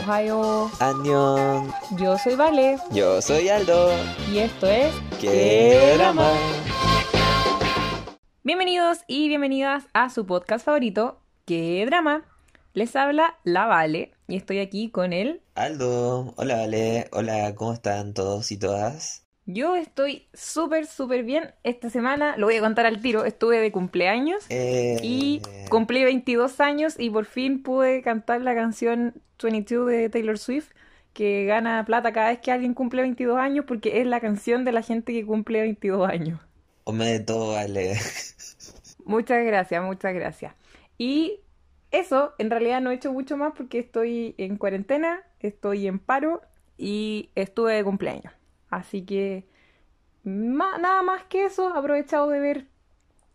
Ohio. Yo soy Vale. Yo soy Aldo. Y esto es. ¡Qué drama! Bienvenidos y bienvenidas a su podcast favorito, ¡Qué drama! Les habla la Vale y estoy aquí con él. Aldo. Hola, Vale. Hola, ¿cómo están todos y todas? Yo estoy súper, súper bien. Esta semana, lo voy a contar al tiro, estuve de cumpleaños Eh, y cumplí 22 años y por fin pude cantar la canción 22 de Taylor Swift, que gana plata cada vez que alguien cumple 22 años porque es la canción de la gente que cumple 22 años. Hombre de todo, Vale. Muchas gracias, muchas gracias. Y eso, en realidad no he hecho mucho más porque estoy en cuarentena, estoy en paro y estuve de cumpleaños. Así que nada más que eso, aprovechado de ver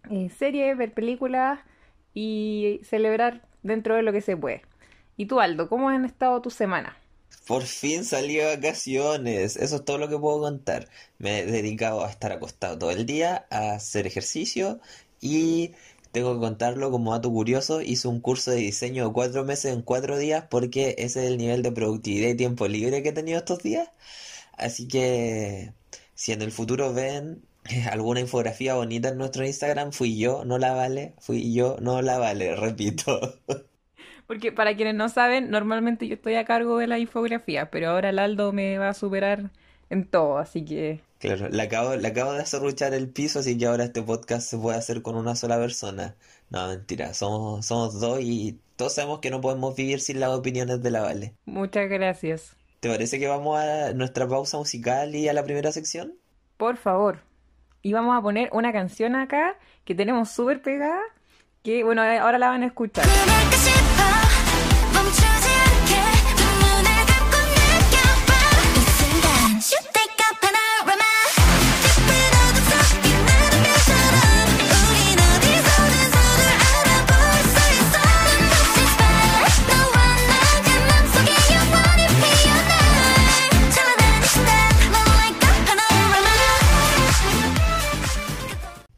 eh, series, ver películas y celebrar dentro de lo que se puede. ¿Y tú, Aldo, cómo han estado tus semanas? Por fin salí de vacaciones. Eso es todo lo que puedo contar. Me he dedicado a estar acostado todo el día, a hacer ejercicio y tengo que contarlo como dato curioso. Hice un curso de diseño de cuatro meses en cuatro días porque ese es el nivel de productividad y tiempo libre que he tenido estos días. Así que si en el futuro ven alguna infografía bonita en nuestro Instagram, fui yo, no la vale. Fui yo, no la vale, repito. Porque para quienes no saben, normalmente yo estoy a cargo de la infografía, pero ahora el Aldo me va a superar en todo, así que Claro, le acabo, le acabo de acerruchar el piso, así que ahora este podcast se puede hacer con una sola persona. No, mentira, somos, somos dos y todos sabemos que no podemos vivir sin las opiniones de la Vale. muchas gracias. ¿Te parece que vamos a nuestra pausa musical y a la primera sección? Por favor. Y vamos a poner una canción acá que tenemos súper pegada, que bueno, ahora la van a escuchar.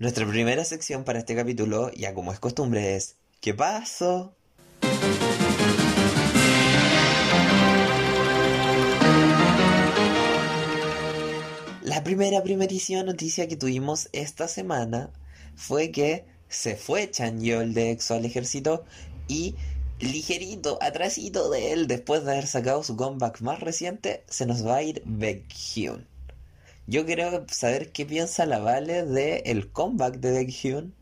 Nuestra primera sección para este capítulo, ya como es costumbre, es ¿Qué pasó? La primera primerísima noticia que tuvimos esta semana fue que se fue Chanyeol de EXO al ejército y ligerito, atrasito de él, después de haber sacado su comeback más reciente, se nos va a ir Baekhyun. Yo quiero saber qué piensa la Vale de el comeback de Baekhyun.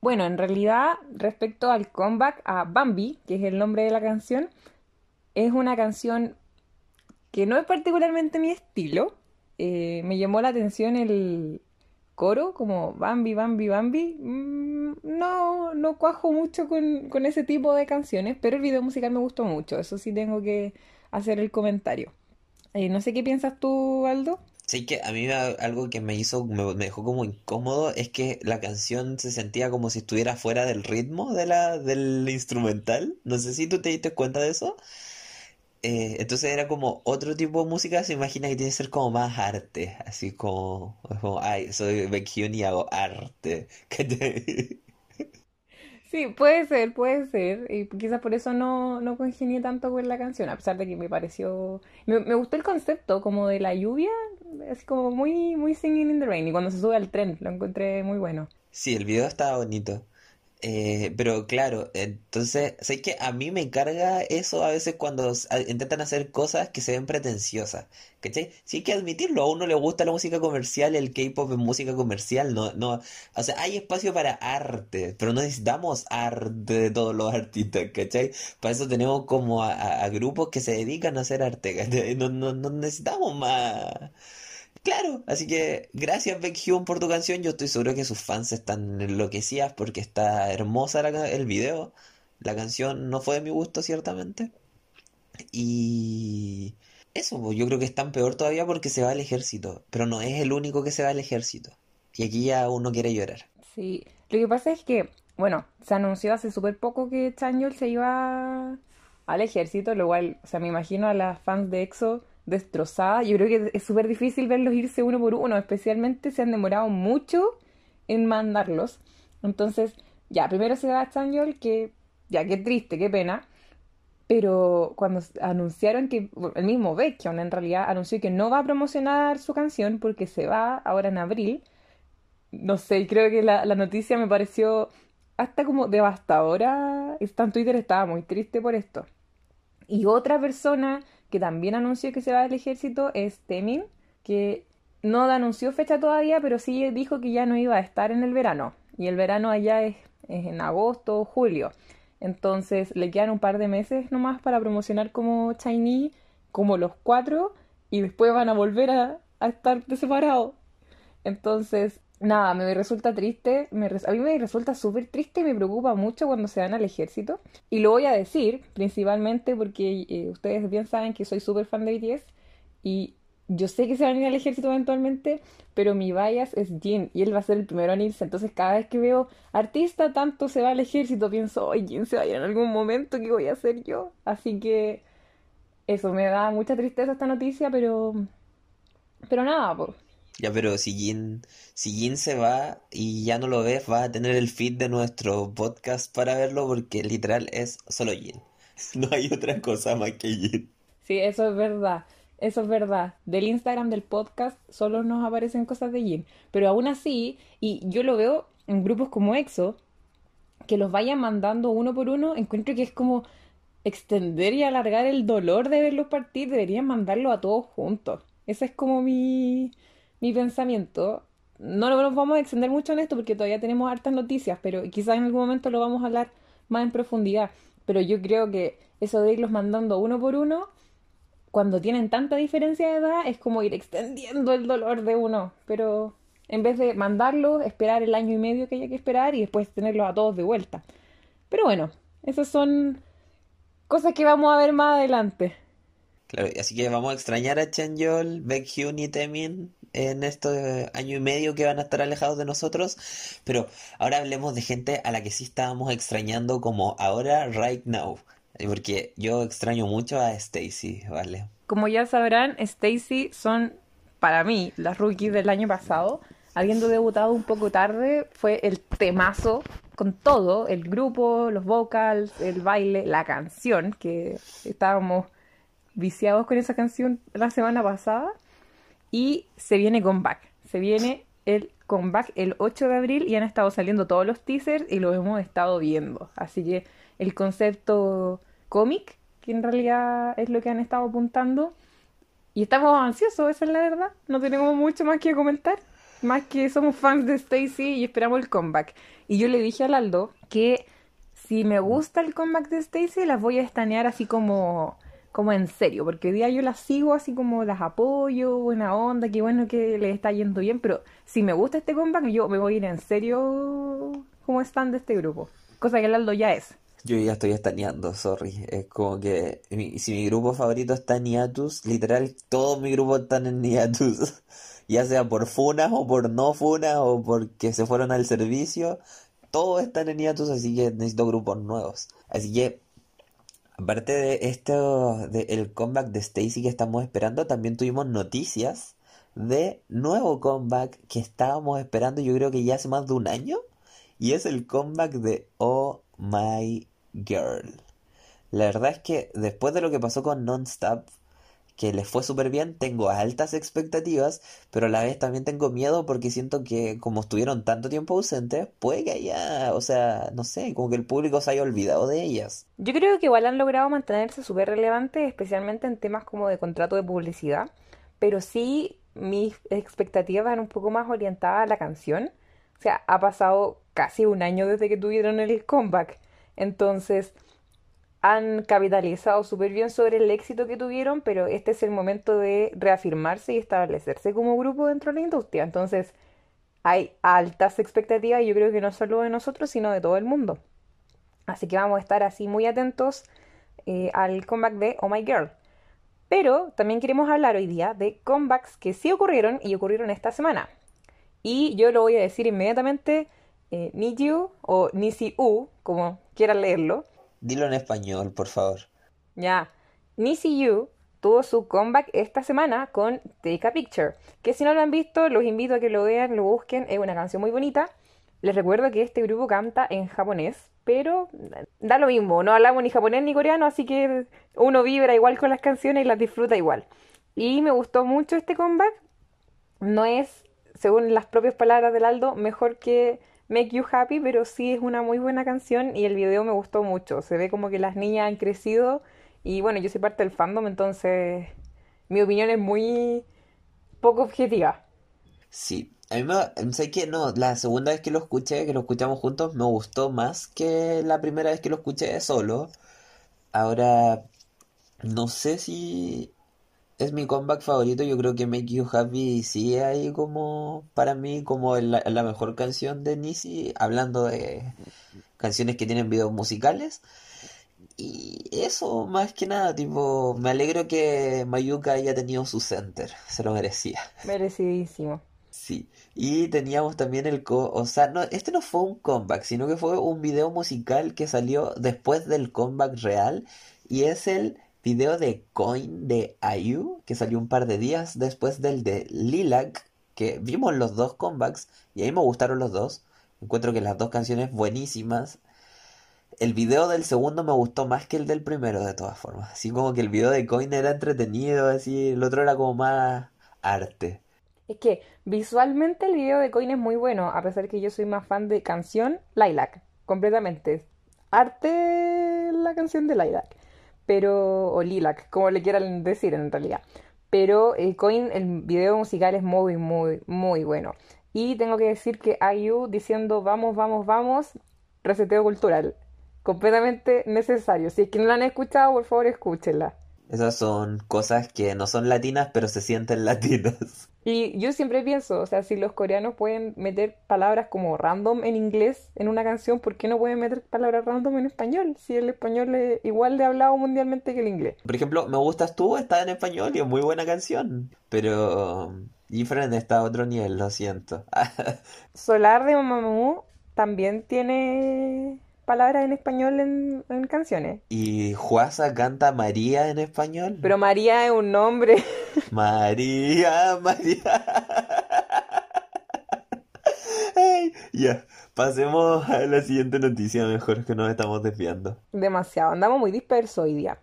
Bueno, en realidad, respecto al comeback a Bambi, que es el nombre de la canción, es una canción que no es particularmente mi estilo. Eh, me llamó la atención el coro, como Bambi, Bambi, Bambi. Mm, no, no cuajo mucho con, con ese tipo de canciones, pero el video musical me gustó mucho. Eso sí tengo que hacer el comentario. Eh, no sé qué piensas tú, Aldo. Sí que a mí me- algo que me hizo, me, dejó como incómodo es que la canción se sentía como si estuviera fuera del ritmo de la, del instrumental. No sé si tú te diste cuenta de eso. Eh, entonces era como otro tipo de música, se imagina que tiene que ser como más arte, así como, como ay, soy Baekhyun y hago arte. ¿Cachai? Sí, puede ser, puede ser. Y quizás por eso no, no congenié tanto con la canción, a pesar de que me pareció... Me, me gustó el concepto como de la lluvia, así como muy, muy Singing in the Rain. Y cuando se sube al tren, lo encontré muy bueno. Sí, el video estaba bonito. Eh, pero claro, entonces, sé que a mí me carga eso a veces cuando intentan hacer cosas que se ven pretenciosas, ¿cachai? Sí hay que admitirlo, a uno le gusta la música comercial, el K-pop es música comercial, no, no, o sea, hay espacio para arte, pero no necesitamos arte de todos los artistas, ¿cachai? Para eso tenemos como a grupos que se dedican a hacer arte, ¿cachai? No, no, no necesitamos más. Claro, así que gracias Baekhyun por tu canción. Yo estoy seguro que sus fans están enloquecidas porque está hermosa el video. La canción no fue de mi gusto, ciertamente. Y eso, pues, yo creo que es tan peor todavía porque se va al ejército. Pero no es el único que se va al ejército. Y aquí ya uno quiere llorar. Sí, lo que pasa es que, bueno, se anunció hace súper poco que Chanyeol se iba al ejército, lo cual, o sea, me imagino a las fans de EXO destrozadas. Yo creo que es súper difícil verlos irse uno por uno, especialmente se han demorado mucho en mandarlos. Entonces, ya, primero se va Chanyeol, que ya, qué triste, qué pena. Pero cuando anunciaron que, el mismo Baekhyun en realidad anunció que no va a promocionar su canción porque se va ahora en abril, no sé, creo que la, la noticia me pareció hasta como devastadora. Está en Twitter estaba muy triste por esto. Y otra persona que también anunció que se va del ejército es Temin, que no anunció fecha todavía, pero sí dijo que ya no iba a estar en el verano. Y el verano allá es, es en agosto o julio. Entonces le quedan un par de meses nomás para promocionar como Chinese, como los cuatro, y después van a volver a, a estar separados. Entonces, nada, me resulta triste, me a mí me resulta súper triste y me preocupa mucho cuando se van al ejército. Y lo voy a decir principalmente porque eh, ustedes bien saben que soy súper fan de BTS y yo sé que se van a ir al ejército eventualmente, pero mi bias es Jin y él va a ser el primero en irse. Entonces, cada vez que veo artista tanto se va al ejército, pienso, oye, Jin se va a ir en algún momento, ¿qué voy a hacer yo? Así que eso me da mucha tristeza esta noticia, pero, pero nada, pues. Ya, pero si Jin, si Jin se va y ya no lo ves, vas a tener el feed de nuestro podcast para verlo porque literal es solo Jin. No hay otra cosa más que Jin. Sí, eso es verdad. Eso es verdad. Del Instagram del podcast solo nos aparecen cosas de Jin. Pero aún así, y yo lo veo en grupos como EXO, que los vayan mandando uno por uno, encuentro que es como extender y alargar el dolor de verlos partir. Deberían mandarlo a todos juntos. Ese es como mi, mi pensamiento. No nos vamos a extender mucho en esto porque todavía tenemos hartas noticias, pero quizás en algún momento lo vamos a hablar más en profundidad. Pero yo creo que eso de irlos mandando uno por uno cuando tienen tanta diferencia de edad, es como ir extendiendo el dolor de uno. Pero en vez de mandarlos, esperar el año y medio que haya que esperar y después tenerlos a todos de vuelta. Pero bueno, esas son cosas que vamos a ver más adelante. Claro, así que vamos a extrañar a Chanyeol, Baekhyun y Temin en este año y medio que van a estar alejados de nosotros. Pero ahora hablemos de gente a la que sí estábamos extrañando como ahora, right now. Porque yo extraño mucho a Stacy, ¿vale? Como ya sabrán, Stacy son para mí las rookies del año pasado. Habiendo debutado un poco tarde, fue el temazo con todo, el grupo, los vocals, el baile, la canción, que estábamos viciados con esa canción la semana pasada. Y se viene comeback. Se viene el comeback el 8 de abril y han estado saliendo todos los teasers y los hemos estado viendo. Así que el concepto cómic, que en realidad es lo que han estado apuntando. Y estamos ansiosos, esa es la verdad. No tenemos mucho más que comentar. Más que somos fans de Stacy y esperamos el comeback. Y yo le dije a Aldo que si me gusta el comeback de Stacy, las voy a estanear así como, como en serio. Porque hoy día yo las sigo así como las apoyo, buena onda, qué bueno que les está yendo bien. Pero si me gusta este comeback, yo me voy a ir en serio como fan de este grupo. Cosa que el Aldo ya es. Yo ya estoy estaneando, sorry. Es como que mi- si mi grupo favorito está en Hiatus, literal, todos mis grupos están en Hiatus. Ya sea por funas o por no funas o porque se fueron al servicio, todos están en Hiatus, así que necesito grupos nuevos. Así que, aparte de esto, de el comeback de Stacy que estamos esperando, también tuvimos noticias de nuevo comeback que estábamos esperando, yo creo que ya hace más de un año. Y es el comeback de Oh My Girl. La verdad es que después de lo que pasó con Non-Stop, que les fue súper bien, tengo altas expectativas, pero a la vez también tengo miedo porque siento que como estuvieron tanto tiempo ausentes, puede que haya, o sea, no sé, como que el público se haya olvidado de ellas. Yo creo que igual han logrado mantenerse súper relevantes, especialmente en temas como de contrato de publicidad, pero sí mis expectativas van un poco más orientadas a la canción. O sea, ha pasado casi un año desde que tuvieron el comeback. Entonces, han capitalizado súper bien sobre el éxito que tuvieron, pero este es el momento de reafirmarse y establecerse como grupo dentro de la industria. Entonces, hay altas expectativas y yo creo que no solo de nosotros, sino de todo el mundo. Así que vamos a estar así muy atentos eh, al comeback de Oh My Girl. Pero también queremos hablar hoy día de comebacks que sí ocurrieron y ocurrieron esta semana. Y yo lo voy a decir inmediatamente, eh, You o Nisi U, como quieran leerlo. Dilo en español, por favor. Ya, Nisi You tuvo su comeback esta semana con Take a Picture, que si no lo han visto, los invito a que lo vean, lo busquen, es una canción muy bonita. Les recuerdo que este grupo canta en japonés, pero da lo mismo, no hablamos ni japonés ni coreano, así que uno vibra igual con las canciones y las disfruta igual. Y me gustó mucho este comeback. No es, según las propias palabras del Aldo, mejor que Make You Happy, pero sí es una muy buena canción y el video me gustó mucho. Se ve como que las niñas han crecido y bueno, yo soy parte del fandom, entonces mi opinión es muy poco objetiva. Sí, a mí me, sé que no, la segunda vez que lo escuché, que lo escuchamos juntos, me gustó más que la primera vez que lo escuché solo. Ahora, no sé si es mi comeback favorito, yo creo que Make You Happy sí ahí como, para mí, como la, la mejor canción de Nisi, hablando de canciones que tienen videos musicales. Y eso, más que nada, tipo, me alegro que Mayuka haya tenido su center, se lo merecía. Merecidísimo. Sí, y teníamos también el co, o sea, no, este no fue un comeback, sino que fue un video musical que salió después del comeback real y es el video de Coin de IU que salió un par de días después del de Lilac, que vimos los dos comebacks y a mí me gustaron los dos. Encuentro que las dos canciones buenísimas. El video del segundo me gustó más que el del primero de todas formas. Así como que el video de Coin era entretenido, así el otro era como más arte. Es que visualmente el video de Coin es muy bueno, a pesar que yo soy más fan de canción Lilac, completamente. Arte la canción de Lilac, pero, o Lilac, como le quieran decir en realidad. Pero Coin, el video musical es muy, muy, muy bueno. Y tengo que decir que IU diciendo vamos, vamos, vamos, reseteo cultural. Completamente necesario. Si es que no la han escuchado, por favor escúchenla. Esas son cosas que no son latinas, pero se sienten latinas. Y yo siempre pienso, o sea, si los coreanos pueden meter palabras como random en inglés en una canción, ¿por qué no pueden meter palabras random en español? Si el español es igual de hablado mundialmente que el inglés. Por ejemplo, Me Gustas Tú está en español y es muy buena canción. Pero Different está a otro nivel, lo siento. Solar de Mamamoo también tiene palabras en español en, en canciones. ¿Y Juasa canta María en español? Pero María es un nombre. María, María. Ay, ya, pasemos a la siguiente noticia, mejor que nos estamos desviando. Demasiado, andamos muy dispersos hoy día.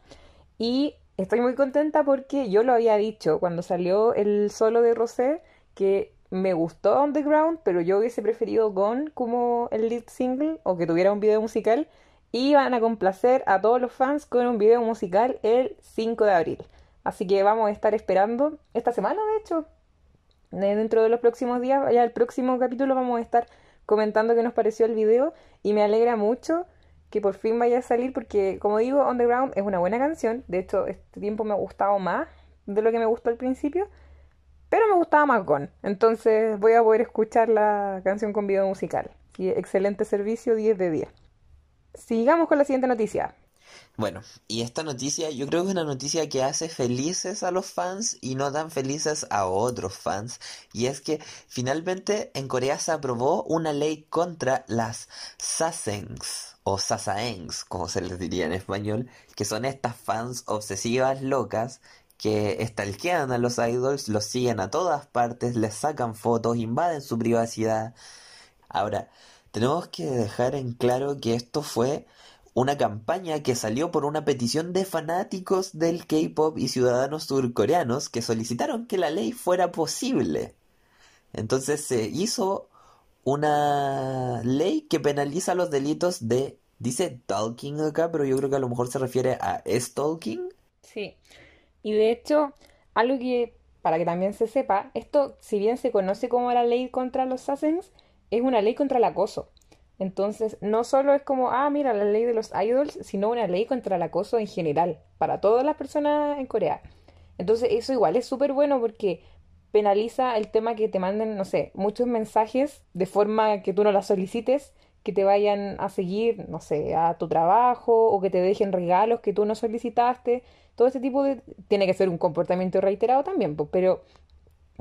Y estoy muy contenta porque yo lo había dicho cuando salió el solo de Rosé que me gustó On the Ground, pero yo hubiese preferido Gone como el lead single o que tuviera un video musical. Y van a complacer a todos los fans con un video musical el 5 de abril. Así que vamos a estar esperando esta semana, de hecho. Eh, Dentro de los próximos días, ya el próximo capítulo vamos a estar comentando qué nos pareció el video. Y me alegra mucho que por fin vaya a salir porque, como digo, On the Ground es una buena canción. De hecho, este tiempo me ha gustado más de lo que me gustó al principio. Pero me gustaba más Gone. Entonces voy a poder escuchar la canción con video musical. Y excelente servicio, 10 de 10. Sigamos con la siguiente noticia. Bueno, y esta noticia yo creo que es una noticia que hace felices a los fans y no tan felices a otros fans. Y es que finalmente en Corea se aprobó una ley contra las sasaengs o sasaengs, como se les diría en español, que son estas fans obsesivas locas que stalkean a los idols, los siguen a todas partes, les sacan fotos, invaden su privacidad. Ahora, tenemos que dejar en claro que esto fue una campaña que salió por una petición de fanáticos del K-pop y ciudadanos surcoreanos que solicitaron que la ley fuera posible. Entonces se hizo una ley que penaliza los delitos de, dice stalking acá, pero yo creo que a lo mejor se refiere a stalking. Sí. Y de hecho, algo que, para que también se sepa, esto, si bien se conoce como la ley contra los sasaengs, es una ley contra el acoso. Entonces, no solo es como, ah, mira, la ley de los idols, sino una ley contra el acoso en general, para todas las personas en Corea. Entonces, eso igual es súper bueno porque penaliza el tema que te manden, no sé, muchos mensajes de forma que tú no las solicites, que te vayan a seguir, no sé, a tu trabajo o que te dejen regalos que tú no solicitaste. Todo este tipo de... Tiene que ser un comportamiento reiterado también, pero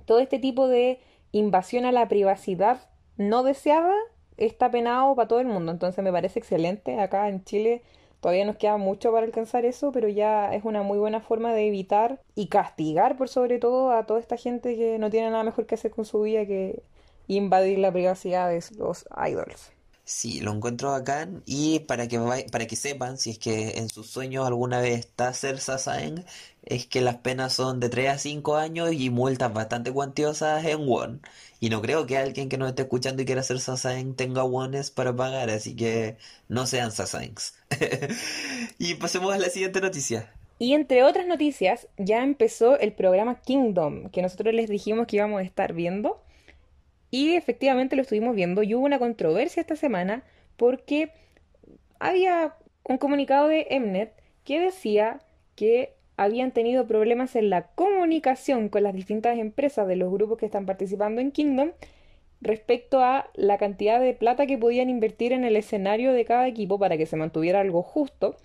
todo este tipo de invasión a la privacidad no deseada está penado para todo el mundo. Entonces me parece excelente. Acá en Chile todavía nos queda mucho para alcanzar eso, pero ya es una muy buena forma de evitar y castigar por sobre todo a toda esta gente que no tiene nada mejor que hacer con su vida que invadir la privacidad de los idols. Sí, lo encuentro bacán y para que para que sepan, si es que en sus sueños alguna vez está ser Sasaeng, es que las penas son de 3 a 5 años y multas bastante cuantiosas en won. Y no creo que alguien que nos esté escuchando y quiera ser Sasaeng tenga wones para pagar, así que no sean Sasaengs. Y pasemos a la siguiente noticia. Y entre otras noticias, ya empezó el programa Kingdom, que nosotros les dijimos que íbamos a estar viendo. Y efectivamente lo estuvimos viendo. Y hubo una controversia esta semana porque había un comunicado de Mnet que decía que habían tenido problemas en la comunicación con las distintas empresas de los grupos que están participando en Kingdom respecto a la cantidad de plata que podían invertir en el escenario de cada equipo para que se mantuviera algo justo,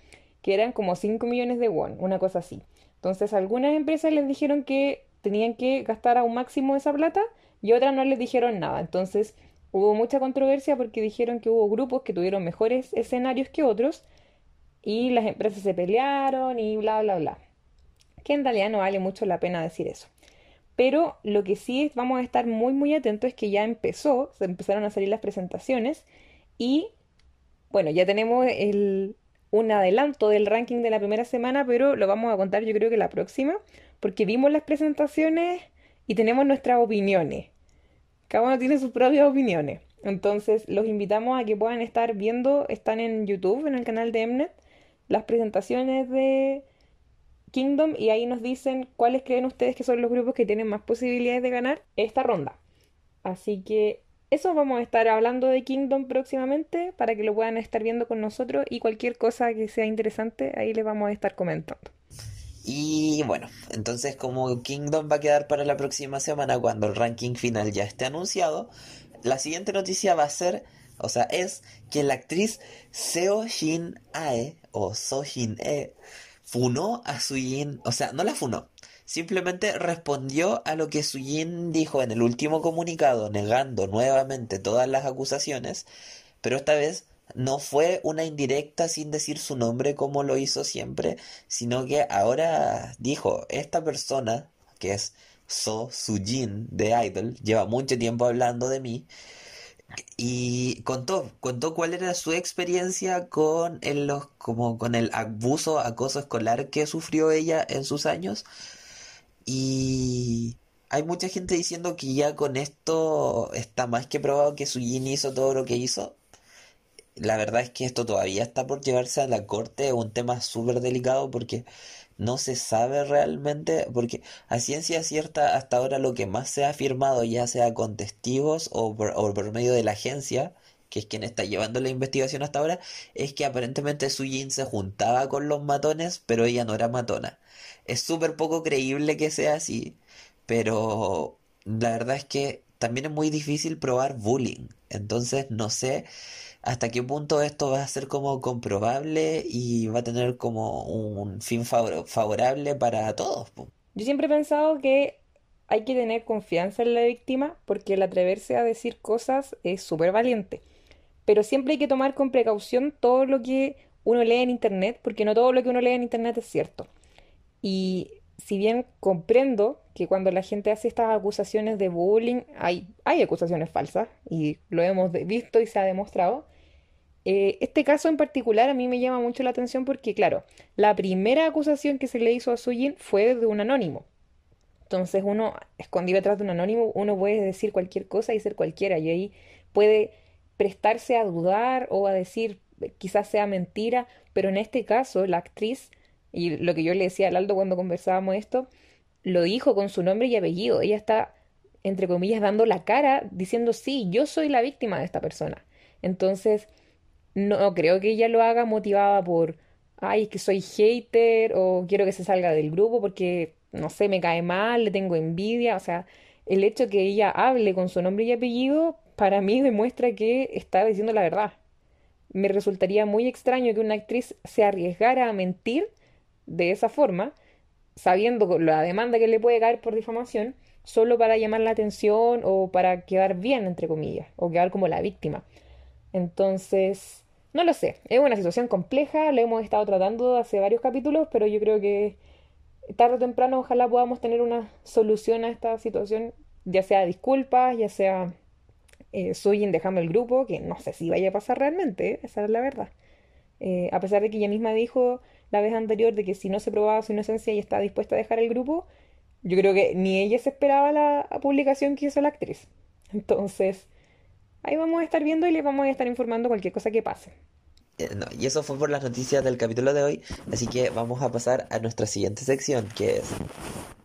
que eran como 5 millones de won, una cosa así. Entonces, algunas empresas les dijeron que tenían que gastar a un máximo esa plata y otras no les dijeron nada. Entonces, hubo mucha controversia porque dijeron que hubo grupos que tuvieron mejores escenarios que otros y las empresas se pelearon y bla, bla, bla. Que en realidad no vale mucho la pena decir eso. Pero lo que sí vamos a estar muy muy atentos es que ya empezó, se empezaron a salir las presentaciones y bueno, ya tenemos el, un adelanto del ranking de la primera semana, pero lo vamos a contar yo creo que la próxima, porque vimos las presentaciones y tenemos nuestras opiniones. Cada uno tiene sus propias opiniones. Entonces los invitamos a que puedan estar viendo, están en YouTube, en el canal de Mnet, las presentaciones de Kingdom y ahí nos dicen cuáles creen ustedes que son los grupos que tienen más posibilidades de ganar esta ronda. Así que eso vamos a estar hablando de Kingdom próximamente para que lo puedan estar viendo con nosotros y cualquier cosa que sea interesante ahí les vamos a estar comentando. Y bueno, entonces como Kingdom va a quedar para la próxima semana cuando el ranking final ya esté anunciado, la siguiente noticia va a ser, o sea, es que la actriz Seo Shin Ae o So Shin E funó a Sujin, o sea, no la funó, simplemente respondió a lo que Sujin dijo en el último comunicado, negando nuevamente todas las acusaciones, pero esta vez no fue una indirecta sin decir su nombre como lo hizo siempre, sino que ahora dijo, esta persona, que es So Sujin de Idol, lleva mucho tiempo hablando de mí, y contó, contó cuál era su experiencia con el, los, como con el abuso, acoso escolar que sufrió ella en sus años. Y hay mucha gente diciendo que ya con esto está más que probado que Sujin hizo todo lo que hizo. La verdad es que esto todavía está por llevarse a la corte, es un tema súper delicado porque no se sabe realmente, porque a ciencia cierta hasta ahora lo que más se ha afirmado, ya sea con testigos o por, o por medio de la agencia, que es quien está llevando la investigación hasta ahora, es que aparentemente Sujin se juntaba con los matones, pero ella no era matona. Es súper poco creíble que sea así, pero la verdad es que también es muy difícil probar bullying, entonces no sé hasta qué punto esto va a ser como comprobable y va a tener como un fin favor- favorable para todos. Yo siempre he pensado que hay que tener confianza en la víctima porque el atreverse a decir cosas es súper valiente. Pero siempre hay que tomar con precaución todo lo que uno lee en internet, porque no todo lo que uno lee en internet es cierto. Y si bien comprendo que cuando la gente hace estas acusaciones de bullying, hay, hay acusaciones falsas, y lo hemos visto y se ha demostrado, eh, este caso en particular a mí me llama mucho la atención porque, claro, la primera acusación que se le hizo a Sujin fue de un anónimo. Entonces uno, escondido detrás de un anónimo, uno puede decir cualquier cosa y ser cualquiera, y ahí puede prestarse a dudar o a decir eh, quizás sea mentira, pero en este caso la actriz, y lo que yo le decía al Aldo cuando conversábamos esto, lo dijo con su nombre y apellido. Ella está, entre comillas, dando la cara diciendo, sí, yo soy la víctima de esta persona. Entonces, no creo que ella lo haga motivada por, ay, es que soy hater o quiero que se salga del grupo porque, no sé, me cae mal, le tengo envidia. O sea, el hecho que ella hable con su nombre y apellido, para mí demuestra que está diciendo la verdad. Me resultaría muy extraño que una actriz se arriesgara a mentir de esa forma, sabiendo la demanda que le puede caer por difamación, solo para llamar la atención o para quedar bien, entre comillas, o quedar como la víctima. Entonces, no lo sé, es una situación compleja, la hemos estado tratando hace varios capítulos, pero yo creo que tarde o temprano ojalá podamos tener una solución a esta situación, ya sea disculpas, ya sea eh, Sujin dejando el grupo, que no sé si vaya a pasar realmente, ¿eh? esa es la verdad. Eh, a pesar de que ella misma dijo la vez anterior de que si no se probaba su inocencia ella estaba dispuesta a dejar el grupo, yo creo que ni ella se esperaba la publicación que hizo la actriz. Entonces, ahí vamos a estar viendo y les vamos a estar informando cualquier cosa que pase. Eh, no, y eso fue por las noticias del capítulo de hoy, así que vamos a pasar a nuestra siguiente sección, que es...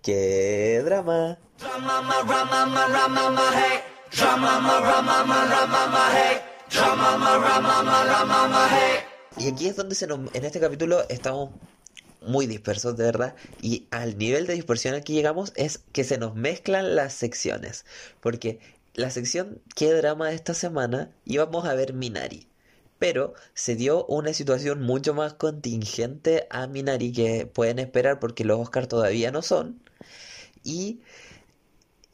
¡Qué drama! Y aquí es donde se nos, en este capítulo estamos muy dispersos, de verdad. Y al nivel de dispersión al que llegamos es que se nos mezclan las secciones. Porque la sección qué drama de esta semana íbamos a ver Minari. Pero se dio una situación mucho más contingente a Minari que pueden esperar porque los Oscars todavía no son. Y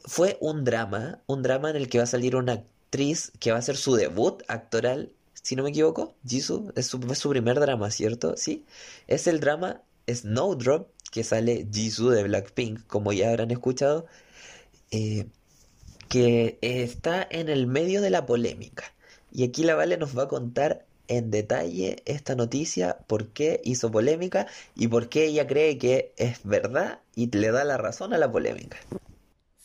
fue un drama, un drama en el que va a salir una actriz que va a hacer su debut actoral, si no me equivoco. Jisoo, es su, primer drama, ¿cierto? Sí. Es el drama Snowdrop, que sale Jisoo de Blackpink, como ya habrán escuchado, eh, que está en el medio de la polémica. Y aquí la Vale nos va a contar en detalle esta noticia, por qué hizo polémica y por qué ella cree que es verdad y le da la razón a la polémica.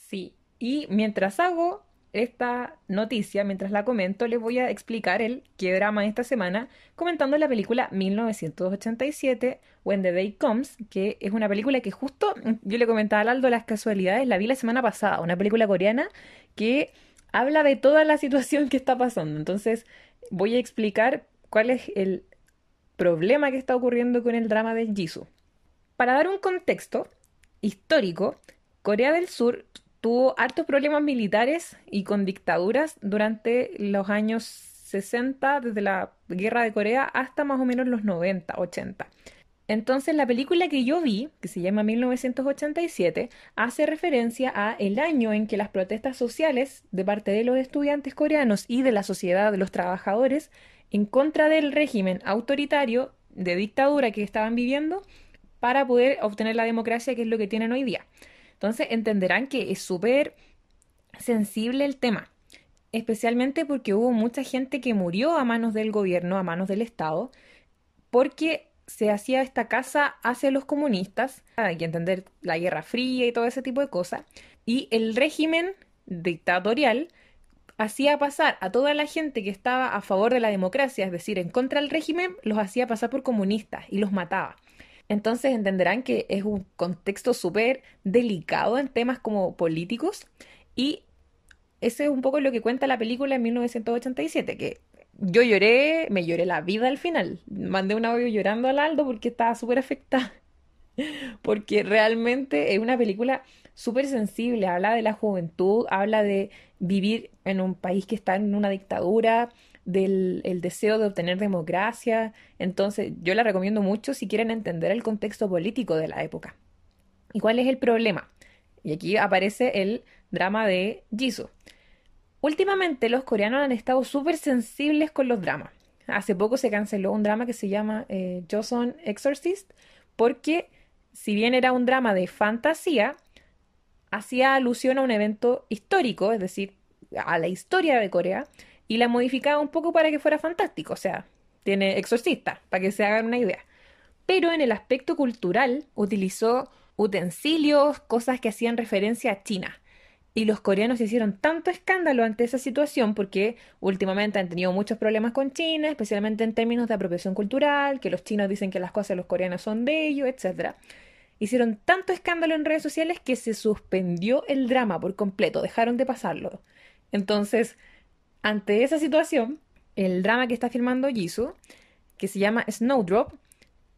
Sí, y mientras hago esta noticia, mientras la comento, les voy a explicar el qué drama esta semana, comentando la película 1987, When the Day Comes, que es una película que justo yo le comentaba al Aldo las casualidades, la vi la semana pasada, una película coreana que habla de toda la situación que está pasando. Entonces, voy a explicar cuál es el problema que está ocurriendo con el drama de Jisoo. Para dar un contexto histórico, Corea del Sur tuvo hartos problemas militares y con dictaduras durante los años 60, desde la guerra de Corea hasta más o menos los 90, 80. Entonces la película que yo vi, que se llama 1987, hace referencia a el año en que las protestas sociales de parte de los estudiantes coreanos y de la sociedad de los trabajadores en contra del régimen autoritario de dictadura que estaban viviendo para poder obtener la democracia que es lo que tienen hoy día. Entonces entenderán que es súper sensible el tema, especialmente porque hubo mucha gente que murió a manos del gobierno, a manos del Estado, porque se hacía esta casa hacia los comunistas, hay que entender la Guerra Fría y todo ese tipo de cosas, y el régimen dictatorial hacía pasar a toda la gente que estaba a favor de la democracia, es decir, en contra del régimen, los hacía pasar por comunistas y los mataba. Entonces entenderán que es un contexto súper delicado en temas como políticos y ese es un poco lo que cuenta la película en 1987, que yo lloré, me lloré la vida al final. Mandé un audio llorando al Aldo porque estaba súper afectada. Porque realmente es una película súper sensible, habla de la juventud, habla de vivir en un país que está en una dictadura, del el deseo de obtener democracia. Entonces, yo la recomiendo mucho si quieren entender el contexto político de la época. ¿Y cuál es el problema? Y aquí aparece el drama de Jisoo. Últimamente los coreanos han estado súper sensibles con los dramas. Hace poco se canceló un drama que se llama eh, Joseon Exorcist porque si bien era un drama de fantasía, hacía alusión a un evento histórico, es decir, a la historia de Corea, y la modificaba un poco para que fuera fantástico, o sea, tiene exorcista, para que se hagan una idea. Pero en el aspecto cultural utilizó utensilios, cosas que hacían referencia a China. Y los coreanos hicieron tanto escándalo ante esa situación porque últimamente han tenido muchos problemas con China, especialmente en términos de apropiación cultural, que los chinos dicen que las cosas de los coreanos son de ellos, etc. Hicieron tanto escándalo en redes sociales que se suspendió el drama por completo, dejaron de pasarlo. Entonces, ante esa situación, el drama que está filmando Jisoo, que se llama Snowdrop,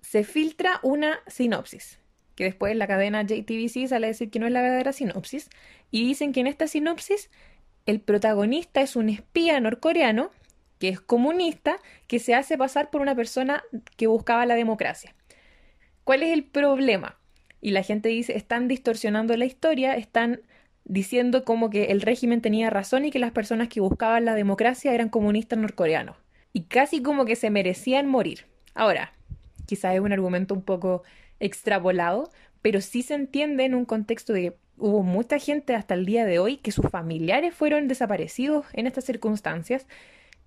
se filtra una sinopsis que después la cadena JTBC sale a decir que no es la verdadera sinopsis, y dicen que en esta sinopsis el protagonista es un espía norcoreano que es comunista, que se hace pasar por una persona que buscaba la democracia. ¿Cuál es el problema? Y la gente dice, están distorsionando la historia, están diciendo como que el régimen tenía razón y que las personas que buscaban la democracia eran comunistas norcoreanos. Y casi como que se merecían morir. Ahora, quizás es un argumento un poco extrapolado, pero sí se entiende en un contexto de hubo mucha gente hasta el día de hoy que sus familiares fueron desaparecidos en estas circunstancias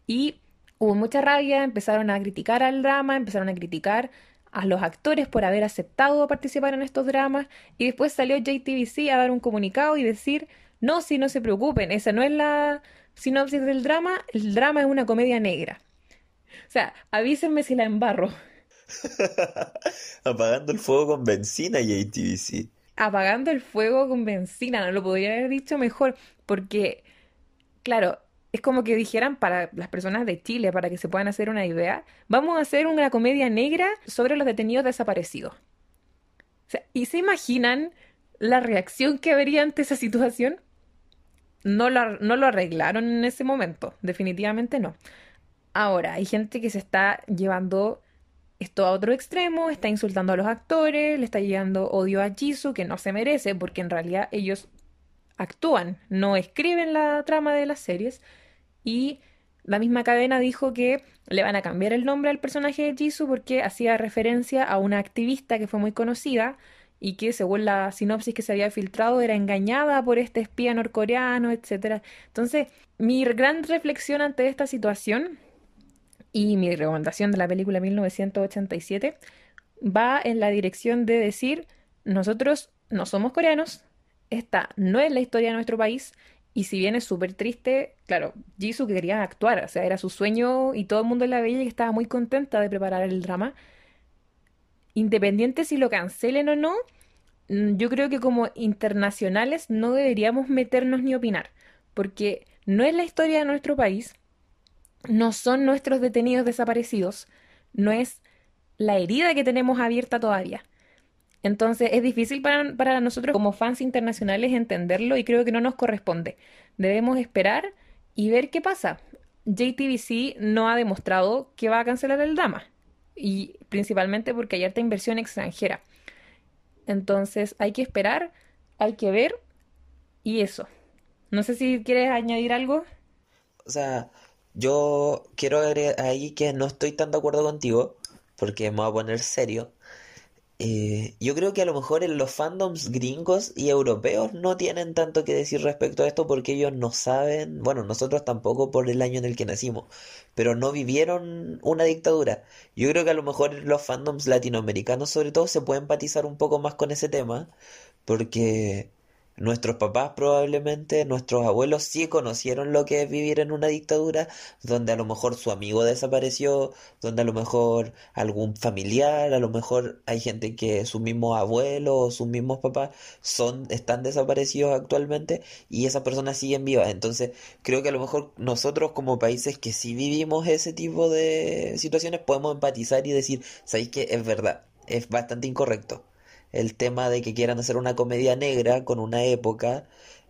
y hubo mucha rabia, empezaron a criticar al drama, empezaron a criticar a los actores por haber aceptado participar en estos dramas y después salió JTBC a dar un comunicado y decir, no, si no se preocupen, esa no es la sinopsis del drama, el drama es una comedia negra. O sea, avísenme si la embarro. Apagando el fuego con benzina, JTBC. Apagando el fuego con benzina, no lo podría haber dicho mejor, porque, claro, es como que dijeran para las personas de Chile, para que se puedan hacer una idea, vamos a hacer una comedia negra sobre los detenidos desaparecidos. ¿y se imaginan la reacción que habría ante esa situación? No lo, arreglaron en ese momento, definitivamente no. Ahora, hay gente que se está llevando esto a otro extremo, está insultando a los actores, le está llevando odio a Jisoo, que no se merece, porque en realidad ellos actúan, no escriben la trama de las series. Y la misma cadena dijo que le van a cambiar el nombre al personaje de Jisoo porque hacía referencia a una activista que fue muy conocida y que según la sinopsis que se había filtrado era engañada por este espía norcoreano, etc. Entonces, mi gran reflexión ante esta situación y mi recomendación de la película 1987 va en la dirección de decir, nosotros no somos coreanos, esta no es la historia de nuestro país y si bien es súper triste, claro, Jisoo quería actuar, o sea, era su sueño y todo el mundo la veía y estaba muy contenta de preparar el drama. Independiente si lo cancelen o no, mm, yo creo que como internacionales no deberíamos meternos ni opinar, porque no es la historia de nuestro país, no son nuestros detenidos desaparecidos, no es la herida que tenemos abierta todavía. Entonces es difícil para, nosotros como fans internacionales entenderlo y creo que no nos corresponde. Debemos esperar y ver qué pasa. JTBC no ha demostrado que va a cancelar el drama y principalmente porque hay harta inversión extranjera. Entonces hay que esperar, hay que ver y eso. No sé si quieres añadir algo. O sea, yo quiero agregar ahí que no estoy tan de acuerdo contigo, porque me voy a poner serio. Eh, yo creo que a lo mejor los fandoms gringos y europeos no tienen tanto que decir respecto a esto porque ellos no saben, bueno, nosotros tampoco por el año en el que nacimos, pero no vivieron una dictadura. Yo creo que a lo mejor los fandoms latinoamericanos sobre todo se pueden empatizar un poco más con ese tema porque Nuestros papás probablemente, nuestros abuelos sí conocieron lo que es vivir en una dictadura, donde a lo mejor su amigo desapareció, donde a lo mejor algún familiar, a lo mejor hay gente que sus mismos abuelos o sus mismos papás son, están desaparecidos actualmente y esas personas siguen vivas. Entonces, creo que a lo mejor nosotros como países que sí vivimos ese tipo de situaciones podemos empatizar y decir, ¿sabéis que es verdad? Es bastante incorrecto el tema de que quieran hacer una comedia negra con una época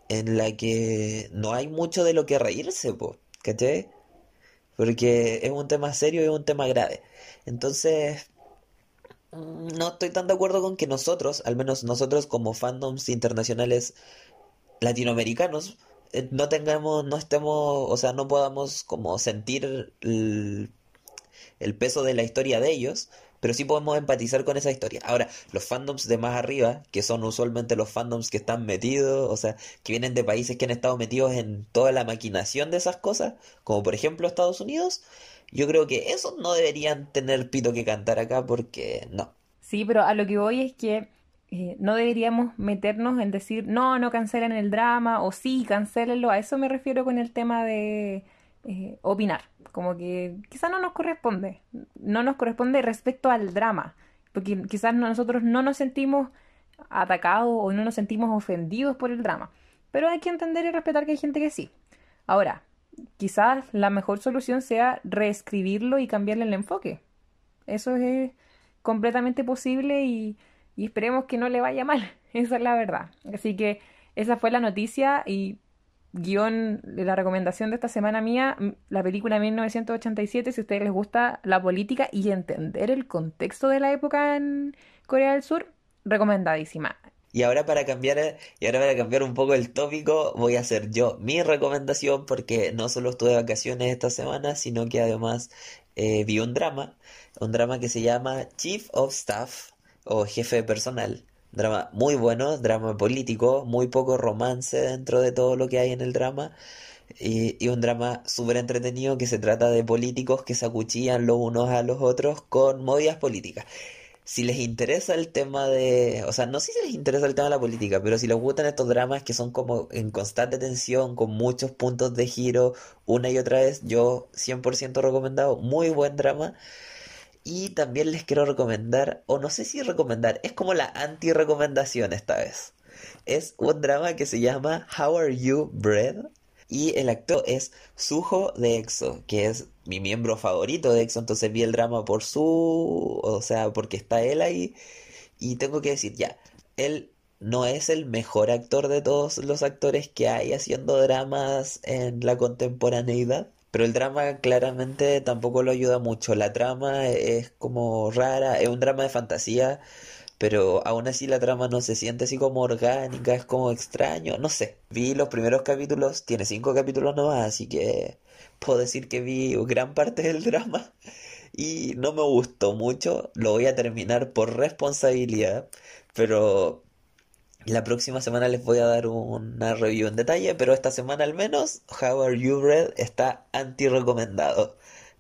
en la que no hay mucho de lo que reírse, po, ¿cachai? Porque es un tema serio y es un tema grave. Entonces, no estoy tan de acuerdo con que nosotros, al menos nosotros como fandoms internacionales latinoamericanos, eh, no tengamos, no estemos, o sea, no podamos como sentir el, el peso de la historia de ellos pero sí podemos empatizar con esa historia. Ahora, los fandoms de más arriba, que son usualmente los fandoms que están metidos, o sea, que vienen de países que han estado metidos en toda la maquinación de esas cosas, como por ejemplo Estados Unidos, yo creo que esos no deberían tener pito que cantar acá porque no. Sí, pero a lo que voy es que eh, no deberíamos meternos en decir, no, no cancelen el drama, o sí, cancelenlo. A eso me refiero con el tema de eh, opinar. Como que quizás no nos corresponde, no nos corresponde respecto al drama, porque quizás nosotros no nos sentimos atacados o no nos sentimos ofendidos por el drama, pero hay que entender y respetar que hay gente que sí. Ahora, quizás la mejor solución sea reescribirlo y cambiarle el enfoque. Eso es completamente posible y, esperemos que no le vaya mal. Esa es la verdad. Así que esa fue la noticia y guion la recomendación de esta semana mía, la película 1987, si a ustedes les gusta la política y entender el contexto de la época en Corea del Sur, recomendadísima. Y ahora para cambiar, y ahora para cambiar un poco el tópico, voy a hacer yo mi recomendación porque no solo estuve de vacaciones esta semana, sino que además eh, vi un drama, un drama que se llama Chief of Staff o Jefe de Personal Drama muy bueno, drama político, muy poco romance dentro de todo lo que hay en el drama. Y, un drama súper entretenido que se trata de políticos que se acuchillan los unos a los otros con movidas políticas. Si les interesa el tema de, o sea, no sé si les interesa el tema de la política, pero si les gustan estos dramas que son como en constante tensión, con muchos puntos de giro, una y otra vez, yo 100% recomendado, muy buen drama. Y también les quiero recomendar, o no sé si recomendar, es como la anti-recomendación esta vez. Es un drama que se llama How Are You Bread? Y el actor es Suho de EXO, que es mi miembro favorito de EXO, entonces vi el drama por su, o sea, porque está él ahí. Y tengo que decir, ya, él no es el mejor actor de todos los actores que hay haciendo dramas en la contemporaneidad. Pero el drama claramente tampoco lo ayuda mucho. La trama es como rara, es un drama de fantasía, pero aún así la trama no se siente así como orgánica, es como extraño, no sé. Vi los primeros capítulos, tiene cinco capítulos nomás, así que puedo decir que vi gran parte del drama y no me gustó mucho. Lo voy a terminar por responsabilidad, pero la próxima semana les voy a dar una review en detalle, pero esta semana al menos, How Are You Red está anti-recomendado.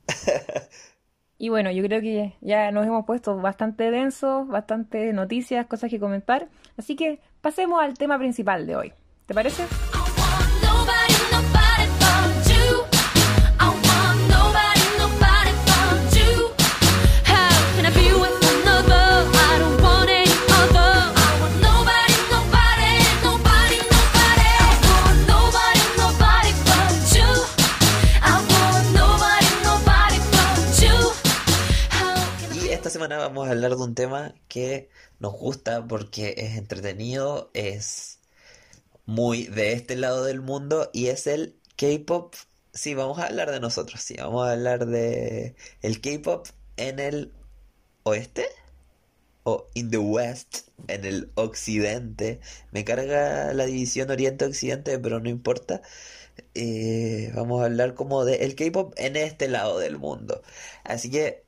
Y bueno, yo creo que ya nos hemos puesto bastante densos, bastante noticias, cosas que comentar. Así que pasemos al tema principal de hoy. ¿Te parece? Semana vamos a hablar de un tema que nos gusta porque es entretenido, es muy de este lado del mundo y es el K-pop. Sí, vamos a hablar de nosotros, sí, vamos a hablar de el K-pop en el oeste o in the west, en el occidente. Me carga la división oriente-occidente, pero no importa. Eh, vamos a hablar como de el K-pop en este lado del mundo. Así que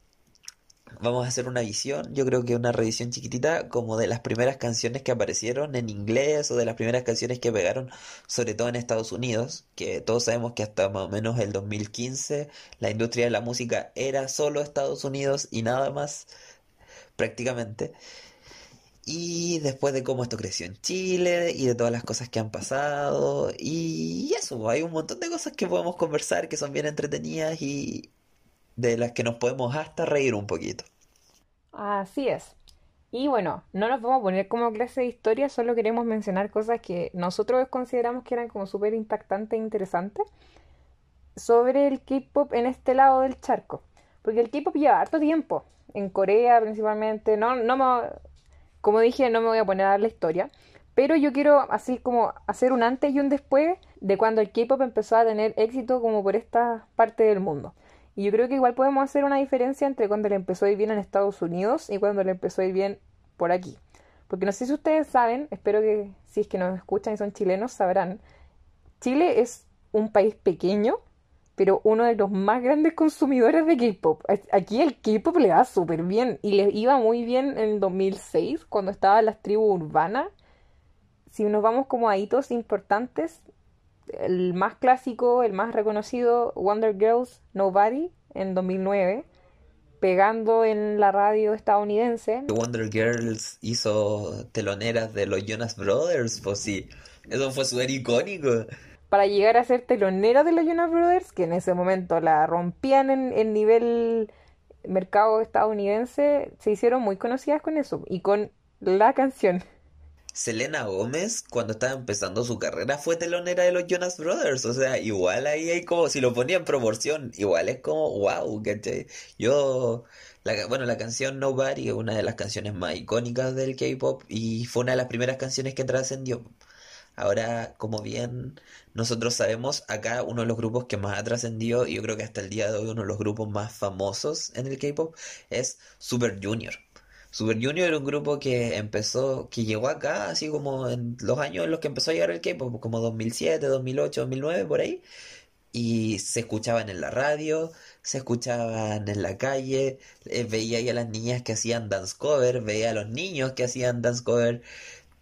Vamos a hacer una visión, yo creo que una revisión chiquitita, como de las primeras canciones que aparecieron en inglés o de las primeras canciones que pegaron, sobre todo en Estados Unidos, que todos sabemos que hasta más o menos el 2015 la industria de la música era solo Estados Unidos y nada más, prácticamente. Y después de cómo esto creció en Chile y de todas las cosas que han pasado y eso, hay un montón de cosas que podemos conversar que son bien entretenidas y de las que nos podemos hasta reír un poquito. Así es. Y bueno, no nos vamos a poner como clase de historia, solo queremos mencionar cosas que nosotros consideramos que eran como súper impactantes e interesantes sobre el K-pop en este lado del charco. Porque el K-pop lleva harto tiempo, en Corea principalmente. No, no me, como dije, no me voy a poner a dar la historia, pero yo quiero así como hacer un antes y un después de cuando el K-pop empezó a tener éxito como por esta parte del mundo. Y yo creo que igual podemos hacer una diferencia entre cuando le empezó a ir bien en Estados Unidos y cuando le empezó a ir bien por aquí. Porque no sé si ustedes saben, espero que si es que nos escuchan y son chilenos sabrán, Chile es un país pequeño, pero uno de los más grandes consumidores de K-pop. Aquí el K-pop le va súper bien y le iba muy bien en el 2006 cuando estaban las tribus urbanas. Si nos vamos como a hitos importantes, el más clásico, el más reconocido, Wonder Girls Nobody en 2009, pegando en la radio estadounidense. Wonder Girls hizo teloneras de los Jonas Brothers, pues sí, eso fue súper icónico. para llegar a ser telonera de los Jonas Brothers, que en ese momento la rompían en el nivel mercado estadounidense, se hicieron muy conocidas con eso y con la canción. Selena Gómez, cuando estaba empezando su carrera, fue telonera de los Jonas Brothers. O sea, igual ahí hay como, si lo ponía en proporción, igual es como, wow, ¿cachai? Yo, la, bueno, la canción Nobody es una de las canciones más icónicas del K-pop y fue una de las primeras canciones que trascendió. Ahora, como bien nosotros sabemos, acá uno de los grupos que más ha trascendido, y yo creo que hasta el día de hoy uno de los grupos más famosos en el K-pop, es Super Junior. Super Junior era un grupo que empezó, que llegó acá, así como en los años en los que empezó a llegar el K-pop, como 2007, 2008, 2009, por ahí, y se escuchaban en la radio, se escuchaban en la calle, eh, veía ahí a las niñas que hacían dance cover, veía a los niños que hacían dance cover.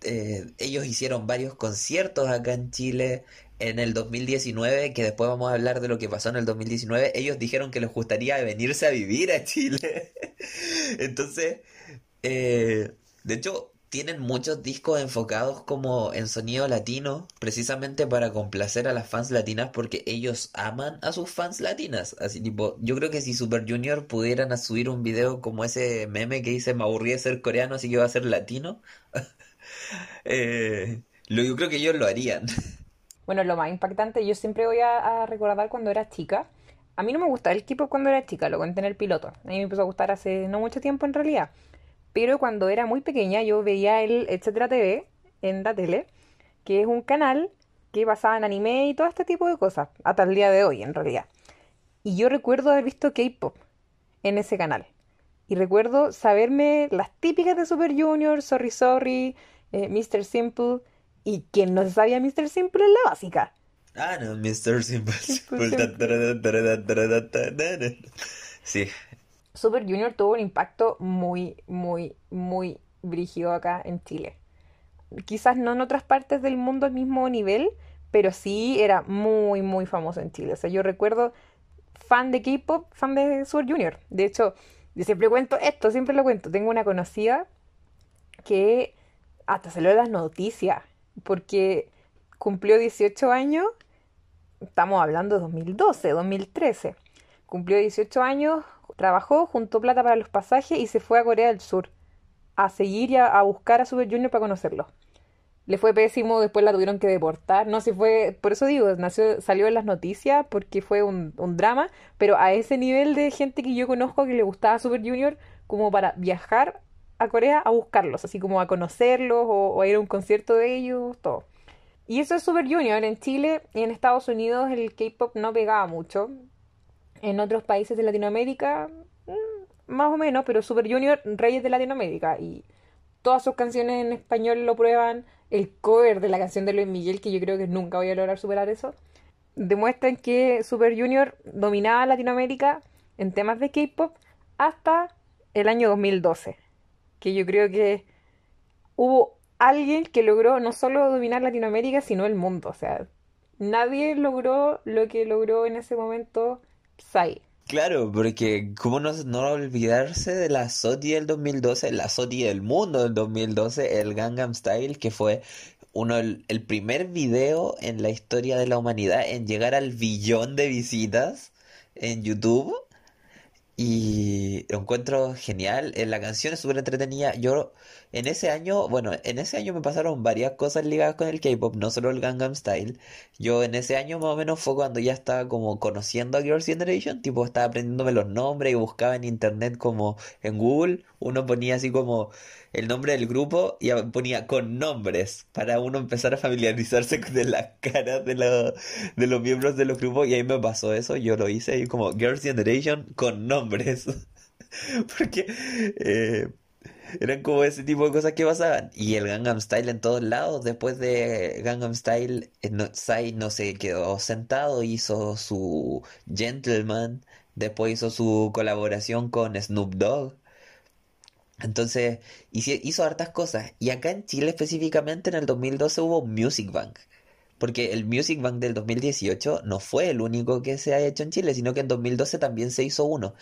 Eh, ellos hicieron varios conciertos acá en Chile en el 2019, que después vamos a hablar de lo que pasó en el 2019. Ellos dijeron que les gustaría venirse a vivir a Chile. Entonces, eh, de hecho, tienen muchos discos enfocados como en sonido latino, precisamente para complacer a las fans latinas porque ellos aman a sus fans latinas. Así tipo, yo creo que si Super Junior pudieran subir un video como ese meme que dice me aburrí de ser coreano, así que voy a ser latino, eh, lo, yo creo que ellos lo harían. Bueno, lo más impactante, yo siempre voy a, a recordar cuando era chica. A mí no me gustaba el K-pop cuando era chica, lo conté en el piloto. A mí me empezó a gustar hace no mucho tiempo en realidad. Pero cuando era muy pequeña yo veía el Etcétera TV en la tele, que es un canal que basaba en anime y todo este tipo de cosas, hasta el día de hoy en realidad. Y yo recuerdo haber visto K-pop en ese canal. Y recuerdo saberme las típicas de Super Junior, Sorry Sorry, eh, Mr. Simple. Y quien no se sabía Mr. Simple es la básica. Ah, no, Mr. Simple. Simple, simple. Sí, Super Junior tuvo un impacto muy, muy, muy brígido acá en Chile. Quizás no en otras partes del mundo al mismo nivel, pero sí era muy, muy famoso en Chile. O sea, yo recuerdo fan de K-pop, fan de Super Junior. De hecho, yo siempre cuento esto, siempre lo cuento. Tengo una conocida que hasta salió las noticias, porque cumplió 18 años, estamos hablando de 2012, 2013. Cumplió 18 años, trabajó, juntó plata para los pasajes y se fue a Corea del Sur a seguir y a, buscar a Super Junior para conocerlo. Le fue pésimo, después la tuvieron que deportar. No sé fue, por eso digo, nació, salió en las noticias porque fue un, un drama, pero a ese nivel de gente que yo conozco que le gustaba Super Junior, como para viajar a Corea a buscarlos, así como a conocerlos o, o a ir a un concierto de ellos, todo. Y eso es Super Junior. En Chile y en Estados Unidos el K-pop no pegaba mucho. En otros países de Latinoamérica, mm, más o menos, pero Super Junior, reyes de Latinoamérica. Y todas sus canciones en español lo prueban. El cover de la canción de Luis Miguel, que yo creo que nunca voy a lograr superar eso, demuestran que Super Junior dominaba Latinoamérica en temas de K-pop hasta el año 2012. Que yo creo que hubo alguien que logró no solo dominar Latinoamérica, sino el mundo. O sea, nadie logró lo que logró en ese momento Psy. Claro, porque cómo no, no olvidarse de la SOTY del 2012, la SOTY del mundo del 2012, el Gangnam Style, que fue uno el primer video en la historia de la humanidad en llegar al billón de visitas en YouTube. Y lo encuentro genial. eh, La canción es súper entretenida. Yo en ese año, bueno, en ese año me pasaron varias cosas ligadas con el K-pop, no solo el Gangnam Style. Yo en ese año más o menos fue cuando ya estaba como conociendo a Girls' Generation, tipo estaba aprendiéndome los nombres y buscaba en internet como en Google, uno ponía así como el nombre del grupo y ponía con nombres para uno empezar a familiarizarse con las caras de, la- de los miembros de los grupos y ahí me pasó eso, yo lo hice y como Girls' Generation con nombres. Porque eh, eran como ese tipo de cosas que pasaban. Y el Gangnam Style en todos lados. Después de Gangnam Style, eh, no, Psy no se quedó sentado, hizo su Gentleman. Después hizo su colaboración con Snoop Dogg. Entonces hizo, hizo hartas cosas. Y acá en Chile específicamente en el 2012 hubo Music Bank. Porque el Music Bank del 2018 no fue el único que se ha hecho en Chile, sino que en 2012 también se hizo uno.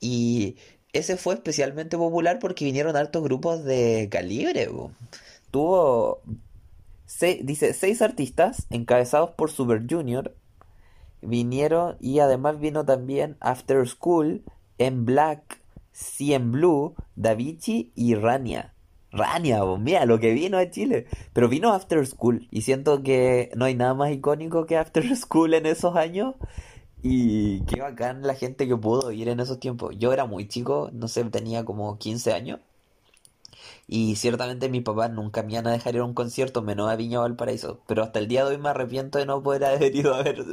Y ese fue especialmente popular porque vinieron hartos grupos de calibre. Tuvo, dice, seis artistas encabezados por Super Junior vinieron y además vino también After School, En Black, en Blue, Davichi y Rania. Rania, po, mira lo que vino a Chile. Pero vino After School y siento que no hay nada más icónico que After School en esos años. Y qué bacán la gente que pudo ir en esos tiempos. Yo era muy chico, no sé, tenía como 15 años. Y ciertamente mis papás nunca me iban a dejar ir a un concierto, menos a Viña Valparaíso. Pero hasta el día de hoy me arrepiento de no poder haber ido a ver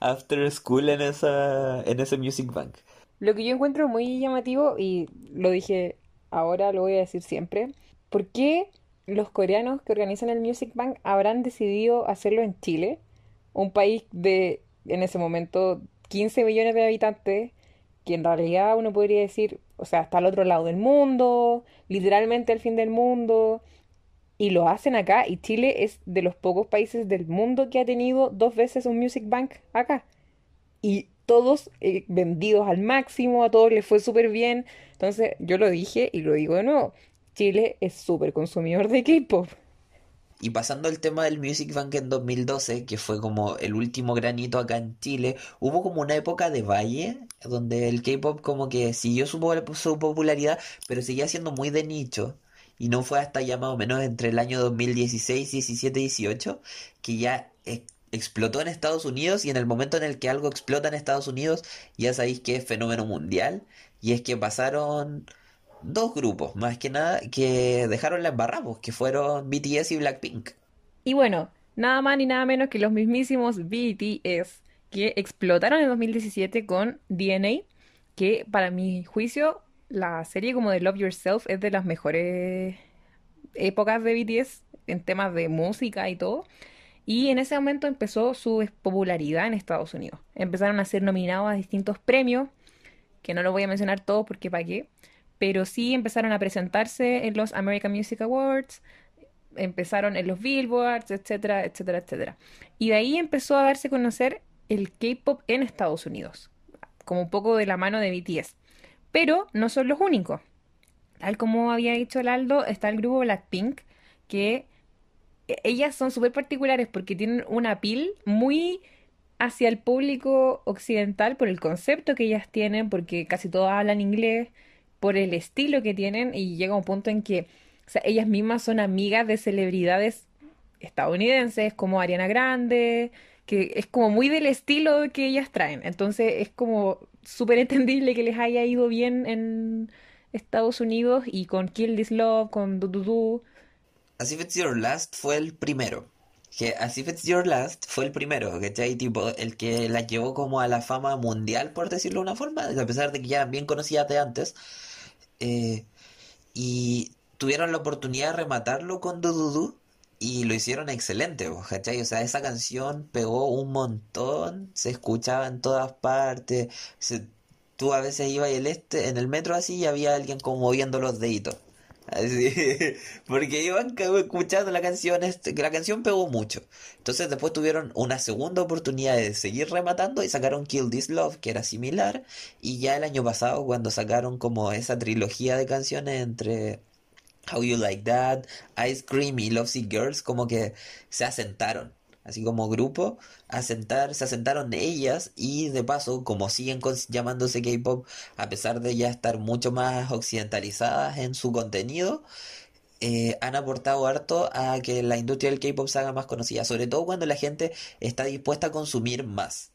After School en esa, en ese Music Bank. Lo que yo encuentro muy llamativo, y lo dije ahora, lo voy a decir siempre, ¿por qué los coreanos que organizan el Music Bank habrán decidido hacerlo en Chile? Un país de, en ese momento, 15 millones de habitantes, que en realidad uno podría decir, o sea, está al otro lado del mundo, literalmente el fin del mundo, y lo hacen acá, y Chile es de los pocos países del mundo que ha tenido dos veces un Music Bank acá. Y todos eh, vendidos al máximo, a todos les fue súper bien. Entonces, yo lo dije y lo digo de nuevo, Chile es súper consumidor de K-pop. Y pasando al tema del Music Bank en 2012, que fue como el último granito acá en Chile, hubo como una época de valle, donde el K-pop como que siguió su, su popularidad, pero seguía siendo muy de nicho. Y no fue hasta ya más o menos entre el año 2016, 17, 18, que ya explotó en Estados Unidos y en el momento en el que algo explota en Estados Unidos, ya sabéis que es fenómeno mundial. Y es que pasaron dos grupos, más que nada, que dejaron la embarrada, pues, que fueron BTS y Blackpink. Y bueno, nada más ni nada menos que los mismísimos BTS, que explotaron en 2017 con DNA, que para mi juicio, la serie como de Love Yourself es de las mejores épocas de BTS en temas de música y todo. Y en ese momento empezó su popularidad en Estados Unidos. Empezaron a ser nominados a distintos premios, que no los voy a mencionar todos porque para qué, pero sí empezaron a presentarse en los American Music Awards, empezaron en los Billboards, etcétera, etcétera, etcétera. Y de ahí empezó a darse a conocer el K-pop en Estados Unidos, como un poco de la mano de BTS. Pero no son los únicos. Tal como había dicho el Aldo, está el grupo Blackpink, que ellas son súper particulares porque tienen una piel muy hacia el público occidental por el concepto que ellas tienen, porque casi todas hablan inglés, por el estilo que tienen y llega un punto en que, ellas mismas son amigas de celebridades estadounidenses como Ariana Grande, que es como muy del estilo que ellas traen. Entonces es como súper entendible que les haya ido bien en Estados Unidos y con Kill This Love, con Du Du Du. As If It's Your Last fue el primero. Que As If It's Your Last fue el primero, ¿cachai? Tipo, el que la llevó como a la fama mundial, por decirlo de una forma, a pesar de que ya eran bien conocidas de antes. Eh, y tuvieron la oportunidad de rematarlo con Du Du Du y lo hicieron excelente, ¿cachai? O sea, esa canción pegó un montón, se escuchaba en todas partes. se- tú a veces ibas el este, en el metro así y había alguien como moviendo los deditos. Así, porque iban escuchando la canción, este, que la canción pegó mucho. Entonces después tuvieron una segunda oportunidad de seguir rematando y sacaron Kill This Love, que era similar. Y ya el año pasado, cuando sacaron como esa trilogía de canciones entre How You Like That, Ice Cream y Lovesick Girls, como que se asentaron. Así como grupo, se asentaron ellas y de paso, como siguen llamándose K-pop, a pesar de ya estar mucho más occidentalizadas en su contenido, eh, han aportado harto a que la industria del K-pop se haga más conocida, sobre todo cuando la gente está dispuesta a consumir más.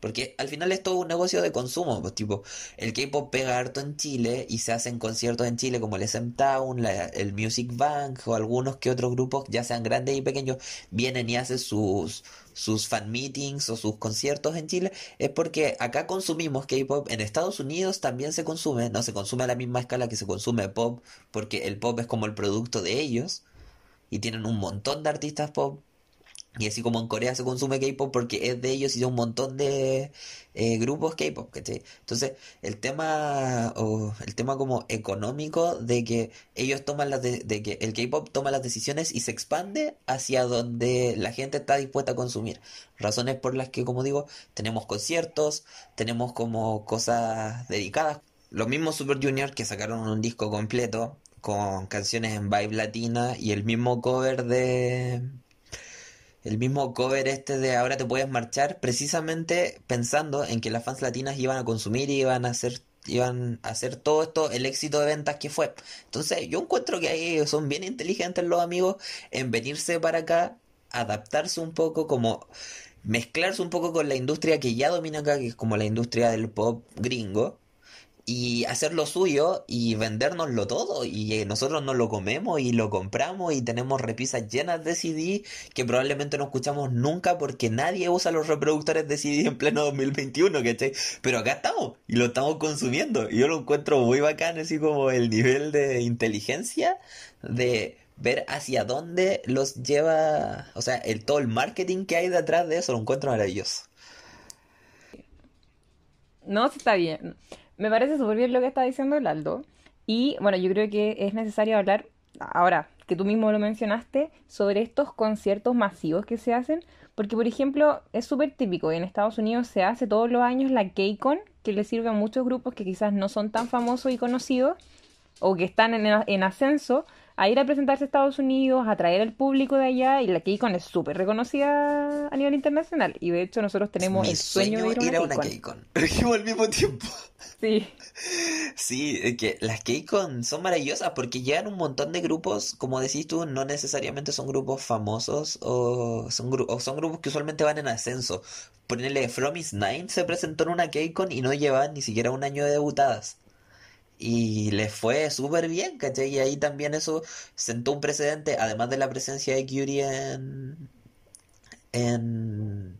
Porque al final es todo un negocio de consumo, pues tipo, el K-pop pega harto en Chile y se hacen conciertos en Chile como el SM Town, la- el Music Bank o algunos que otros grupos, ya sean grandes y pequeños, vienen y hacen sus, sus fan meetings o sus conciertos en Chile, es porque acá consumimos K-pop, en Estados Unidos también se consume, no se consume a la misma escala que se consume pop, porque el pop es como el producto de ellos y tienen un montón de artistas pop. Y así como en Corea se consume K-pop porque es de ellos y de un montón de eh, grupos K-pop, ¿cachai? Entonces, el tema, el tema como económico de que ellos toman las de, de que el K-pop toma las decisiones y se expande hacia donde la gente está dispuesta a consumir. Razones por las que, como digo, tenemos conciertos, tenemos como cosas dedicadas. Los mismos Super Junior que sacaron un disco completo con canciones en vibe latina y el mismo cover de el mismo cover este de Ahora te puedes marchar, precisamente pensando en que las fans latinas iban a consumir y iban a hacer, iban a hacer todo esto el éxito de ventas que fue. Entonces, yo encuentro que ahí son bien inteligentes los amigos en venirse para acá, adaptarse un poco, como mezclarse un poco con la industria que ya domina acá, que es como la industria del pop gringo y hacer lo suyo y vendérnoslo todo y eh, nosotros nos lo comemos y lo compramos y tenemos repisas llenas de CD que probablemente no escuchamos nunca porque nadie usa los reproductores de CD en pleno 2021, ¿cachai? Pero acá estamos y lo estamos consumiendo y yo lo encuentro muy bacán así como el nivel de inteligencia de ver hacia dónde los lleva, o sea, el todo el marketing que hay detrás de eso lo encuentro maravilloso. No, está bien. Me parece súper bien lo que está diciendo el Aldo. Y bueno, yo creo que es necesario hablar, ahora que tú mismo lo mencionaste, sobre estos conciertos masivos que se hacen. Porque, por ejemplo, es súper típico. En Estados Unidos se hace todos los años la KCON, que le sirve a muchos grupos que quizás no son tan famosos y conocidos, o que están en, en ascenso, a ir a presentarse a Estados Unidos, a atraer al público de allá. Y la KCON es súper reconocida a nivel internacional. Y de hecho, nosotros tenemos Mi el sueño, sueño de ir a una KCON. Al mismo tiempo. Sí. Sí, es que las KCON son maravillosas porque llegan un montón de grupos, como decís tú, no necesariamente son grupos famosos o son, gru- o son grupos que usualmente van en ascenso. Ponele From Is Nine se presentó en una KCON y no llevaban ni siquiera un año de debutadas. Y les fue súper bien, ¿cachai? Y ahí también eso sentó un precedente, además de la presencia de Curie en, en,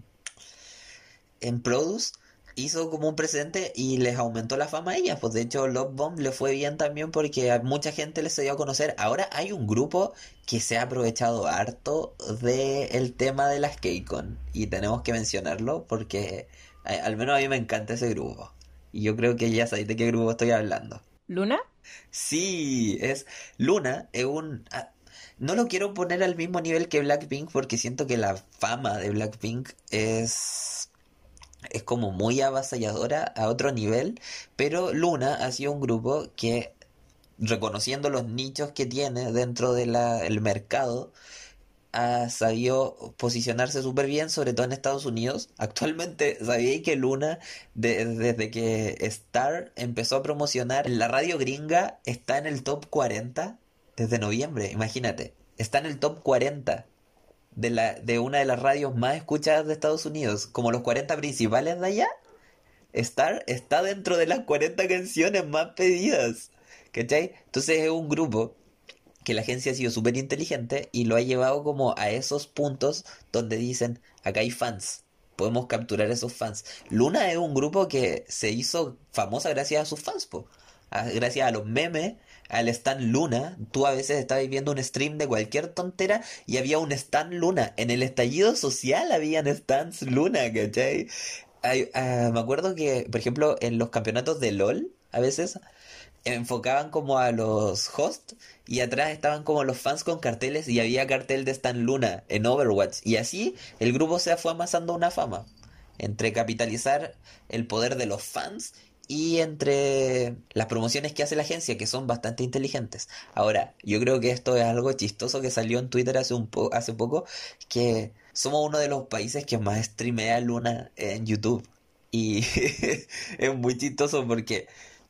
en Produce, hizo como un precedente y les aumentó la fama a ellas. Pues de hecho, Love Bomb le fue bien también porque a mucha gente les se dio a conocer. Ahora hay un grupo que se ha aprovechado harto del tema de las K-Con y tenemos que mencionarlo porque a- al menos a mí me encanta ese grupo. Y yo creo que ya sabéis de qué grupo estoy hablando. ¿Luna? Sí, es Luna, es un... ah, no lo quiero poner al mismo nivel que Blackpink porque siento que la fama de Blackpink es... es como muy avasalladora a otro nivel, pero Luna ha sido un grupo que, reconociendo los nichos que tiene dentro del mercado, ha sabido posicionarse súper bien, sobre todo en Estados Unidos. Actualmente, ¿sabíais que Luna, de- desde que Star empezó a promocionar la radio gringa, está en el top 40 desde noviembre? Imagínate, está en el top 40 de la, de una de las radios más escuchadas de Estados Unidos, como los 40 principales de allá. Star está dentro de las 40 canciones más pedidas. ¿Cachai? Entonces es un grupo que la agencia ha sido súper inteligente y lo ha llevado como a esos puntos donde dicen, acá hay fans, podemos capturar esos fans. Luna es un grupo que se hizo famosa gracias a sus fans, po. A- gracias a los memes, al Stan Luna. Tú a veces estabas viendo un stream de cualquier tontera y había un Stan Luna. En el estallido social habían Stans Luna, ¿cachai? Ah, me acuerdo que, por ejemplo, en los campeonatos de LOL, a veces enfocaban como a los hosts y atrás estaban como los fans con carteles y había cartel de Stan Luna en Overwatch y así el grupo se fue amasando una fama entre capitalizar el poder de los fans y entre las promociones que hace la agencia que son bastante inteligentes. Ahora, yo creo que esto es algo chistoso que salió en Twitter hace un po- hace poco que somos uno de los países que más streamea Luna en YouTube y es muy chistoso porque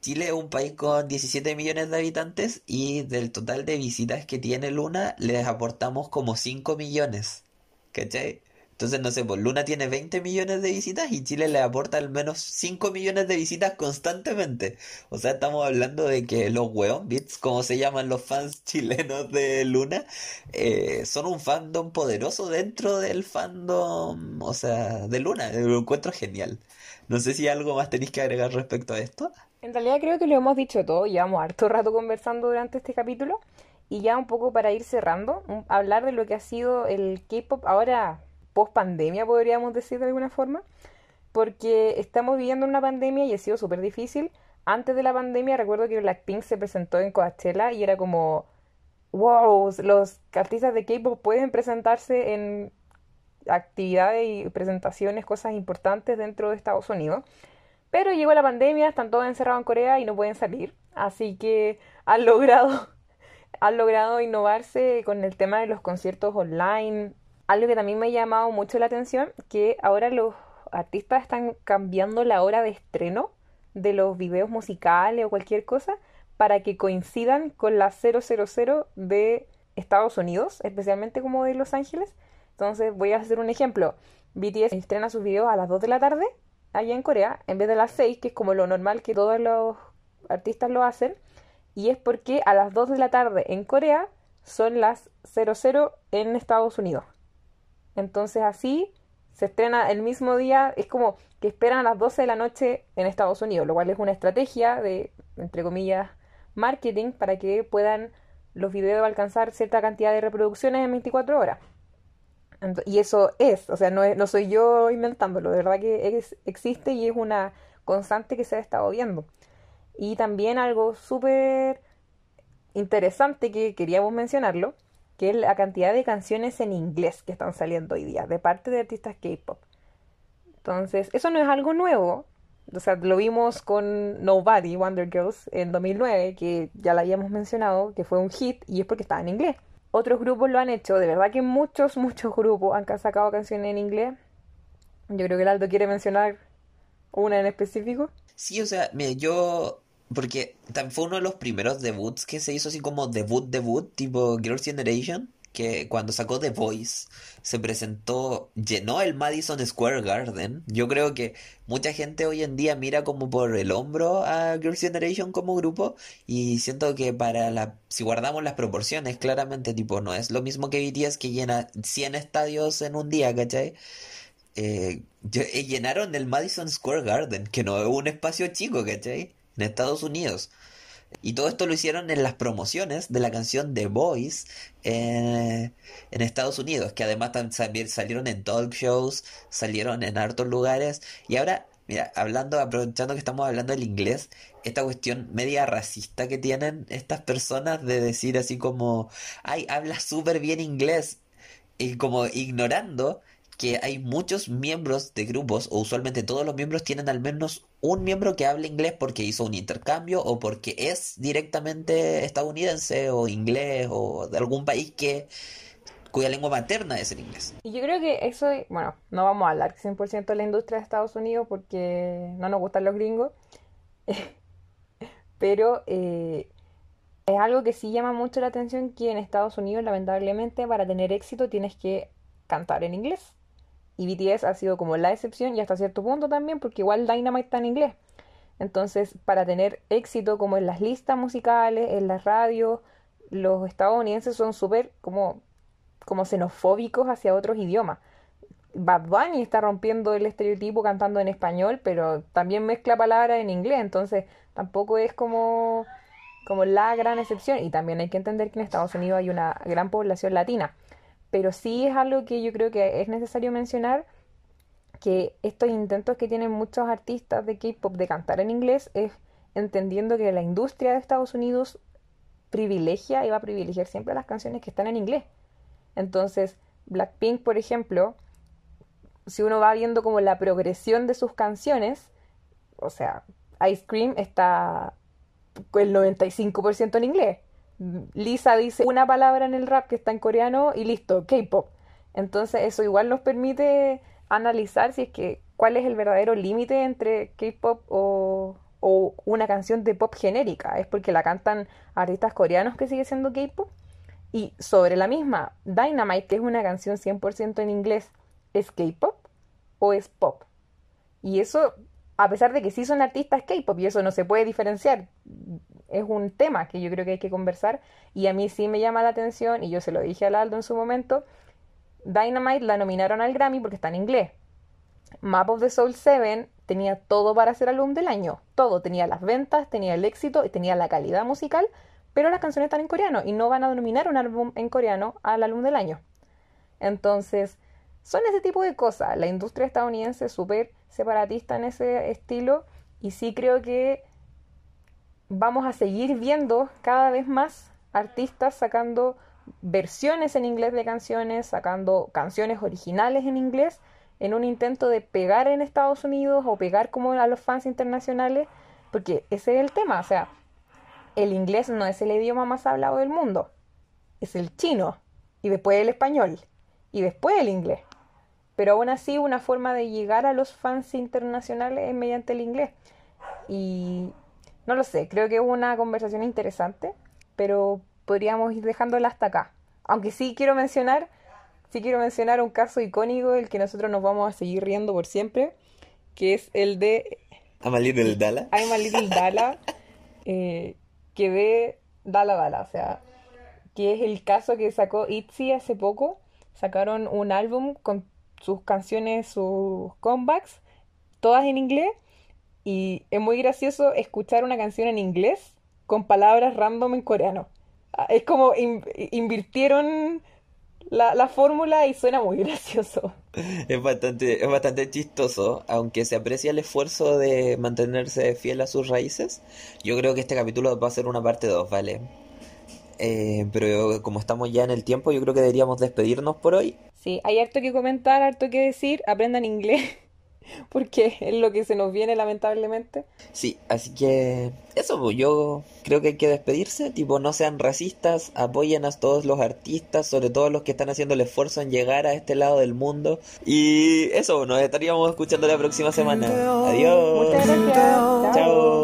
Chile es un país con 17 millones de habitantes y del total de visitas que tiene Luna les aportamos como 5 millones. ¿Cachai? Entonces, no sé, pues Luna tiene 20 millones de visitas y Chile le aporta al menos 5 millones de visitas constantemente. O sea, estamos hablando de que los weón beats, como se llaman los fans chilenos de Luna, eh, son un fandom poderoso dentro del fandom, o sea, de Luna. Lo encuentro genial. No sé si algo más tenéis que agregar respecto a esto. En realidad creo que lo hemos dicho todo, llevamos harto rato conversando durante este capítulo y ya un poco para ir cerrando, hablar de lo que ha sido el K-pop ahora post pandemia, podríamos decir de alguna forma, porque estamos viviendo una pandemia y ha sido súper difícil. Antes de la pandemia recuerdo que Blackpink se presentó en Coachella y era como, wow, los artistas de K-pop pueden presentarse en actividades y presentaciones, cosas importantes dentro de Estados Unidos. Pero llegó la pandemia, están todos encerrados en Corea y no pueden salir. Así que han logrado, han logrado innovarse con el tema de los conciertos online. Algo que también me ha llamado mucho la atención, que ahora los artistas están cambiando la hora de estreno de los videos musicales o cualquier cosa para que coincidan con la 000 de Estados Unidos, especialmente como de Los Ángeles. Entonces voy a hacer un ejemplo. BTS estrena sus videos a las 2 de la tarde allá en Corea, en vez de las 6, que es como lo normal que todos los artistas lo hacen. Y es porque a las 2 de la tarde en Corea son las 00 en Estados Unidos. Entonces así se estrena el mismo día, es como que esperan a las 12 de la noche en Estados Unidos, lo cual es una estrategia de, entre comillas, marketing para que puedan los videos alcanzar cierta cantidad de reproducciones en 24 horas. Y eso es, o sea, no, es- no soy yo inventándolo, de verdad que existe y es una constante que se ha estado viendo. Y también algo súper interesante que queríamos mencionarlo, que es la cantidad de canciones en inglés que están saliendo hoy día de parte de artistas K-pop. Entonces, eso no es algo nuevo. O sea, lo vimos con Nobody, Wonder Girls, en 2009, que ya la habíamos mencionado, que fue un hit y es porque estaba en inglés. Otros grupos lo han hecho, de verdad que muchos, muchos grupos han sacado canciones en inglés. Yo creo que el Aldo quiere mencionar una en específico. Sí, o sea, mira, yo... Porque fue uno de los primeros debuts que se hizo así como debut, debut, tipo Girls' Generation, que cuando sacó The Voice se presentó, llenó el Madison Square Garden. Yo creo que mucha gente hoy en día mira como por el hombro a Girls' Generation como grupo y siento que para si guardamos las proporciones, claramente, tipo, no es lo mismo que BTS que llena 100 estadios en un día, ¿cachai? Eh, eh, llenaron el Madison Square Garden, que no es un espacio chico, ¿cachai? En Estados Unidos. Y todo esto lo hicieron en las promociones de la canción The Voice eh, en Estados Unidos, que además tam- también salieron en talk shows, salieron en hartos lugares. Y ahora, mira, hablando, aprovechando que estamos hablando del inglés, esta cuestión media racista que tienen estas personas de decir así como, ay, habla súper bien inglés, y como ignorando que hay muchos miembros de grupos, o usualmente todos los miembros tienen al menos un miembro que habla inglés porque hizo un intercambio o porque es directamente estadounidense o inglés o de algún país que cuya lengua materna es el inglés. Y yo creo que eso, bueno, no vamos a hablar 100% de la industria de Estados Unidos porque no nos gustan los gringos, pero eh, es algo que sí llama mucho la atención que en Estados Unidos, lamentablemente, para tener éxito tienes que cantar en inglés. Y BTS ha sido como la excepción y hasta cierto punto también, porque igual Dynamite está en inglés. Entonces, para tener éxito como en las listas musicales, en las radios, los estadounidenses son súper como, como xenofóbicos hacia otros idiomas. Bad Bunny está rompiendo el estereotipo cantando en español, pero también mezcla palabras en inglés, entonces tampoco es como, como la gran excepción. Y también hay que entender que en Estados Unidos hay una gran población latina. Pero sí es algo que yo creo que es necesario mencionar, que estos intentos que tienen muchos artistas de K-pop de cantar en inglés es entendiendo que la industria de Estados Unidos privilegia y va a privilegiar siempre las canciones que están en inglés. Entonces, Blackpink, por ejemplo, si uno va viendo como la progresión de sus canciones, o sea, Ice Cream está el 95% en inglés. Lisa dice una palabra en el rap que está en coreano y listo, K-pop. Entonces eso igual nos permite analizar si es que cuál es el verdadero límite entre K-pop o, o una canción de pop genérica. ¿Es porque la cantan artistas coreanos que sigue siendo K-pop? Y sobre la misma, Dynamite, que es una canción 100% en inglés, ¿es K-pop o es pop? Y eso, a pesar de que sí son artistas K-pop, y eso no se puede diferenciar, es un tema que yo creo que hay que conversar. Y a mí sí me llama la atención, y yo se lo dije al Aldo en su momento, Dynamite la nominaron al Grammy porque está en inglés. Map of the Soul 7 tenía todo para ser álbum del año. Todo. Tenía las ventas, tenía el éxito y tenía la calidad musical, pero las canciones están en coreano y no van a nominar un álbum en coreano al álbum del año. Entonces, son ese tipo de cosas. La industria estadounidense es súper separatista en ese estilo y sí creo que vamos a seguir viendo cada vez más artistas sacando versiones en inglés de canciones, sacando canciones originales en inglés, en un intento de pegar en Estados Unidos o pegar como a los fans internacionales, porque ese es el tema, o sea, el inglés no es el idioma más hablado del mundo, es el chino, y después el español, y después el inglés. Pero aún así una forma de llegar a los fans internacionales es mediante el inglés. Y no lo sé, creo que es una conversación interesante, pero podríamos ir dejándola hasta acá. Aunque sí quiero mencionar, sí quiero mencionar un caso icónico del que nosotros nos vamos a seguir riendo por siempre, que es el de I'm a little Dala. I'm a Little Dala, eh, que de Dala Dala, o sea, que es el caso que sacó ITZY hace poco. Sacaron un álbum con sus canciones, sus comebacks, todas en inglés, y es muy gracioso escuchar una canción en inglés con palabras random en coreano. Ah, Es como in- invirtieron la, la fórmula y suena muy gracioso. Es bastante, es bastante chistoso, aunque se aprecia el esfuerzo de mantenerse fiel a sus raíces. Yo creo que este capítulo va a ser una parte 2, ¿vale? Eh, pero como estamos ya en el tiempo, yo creo que deberíamos despedirnos por hoy. Sí, hay harto que comentar, harto que decir, aprendan inglés, porque es lo que se nos viene lamentablemente. Sí, así que eso, pues, yo creo que hay que despedirse, tipo, no sean racistas, apoyen a todos los artistas, sobre todo los que están haciendo el esfuerzo en llegar a este lado del mundo. Y eso, nos estaríamos escuchando la próxima semana. Adiós. Muchas gracias. Chao.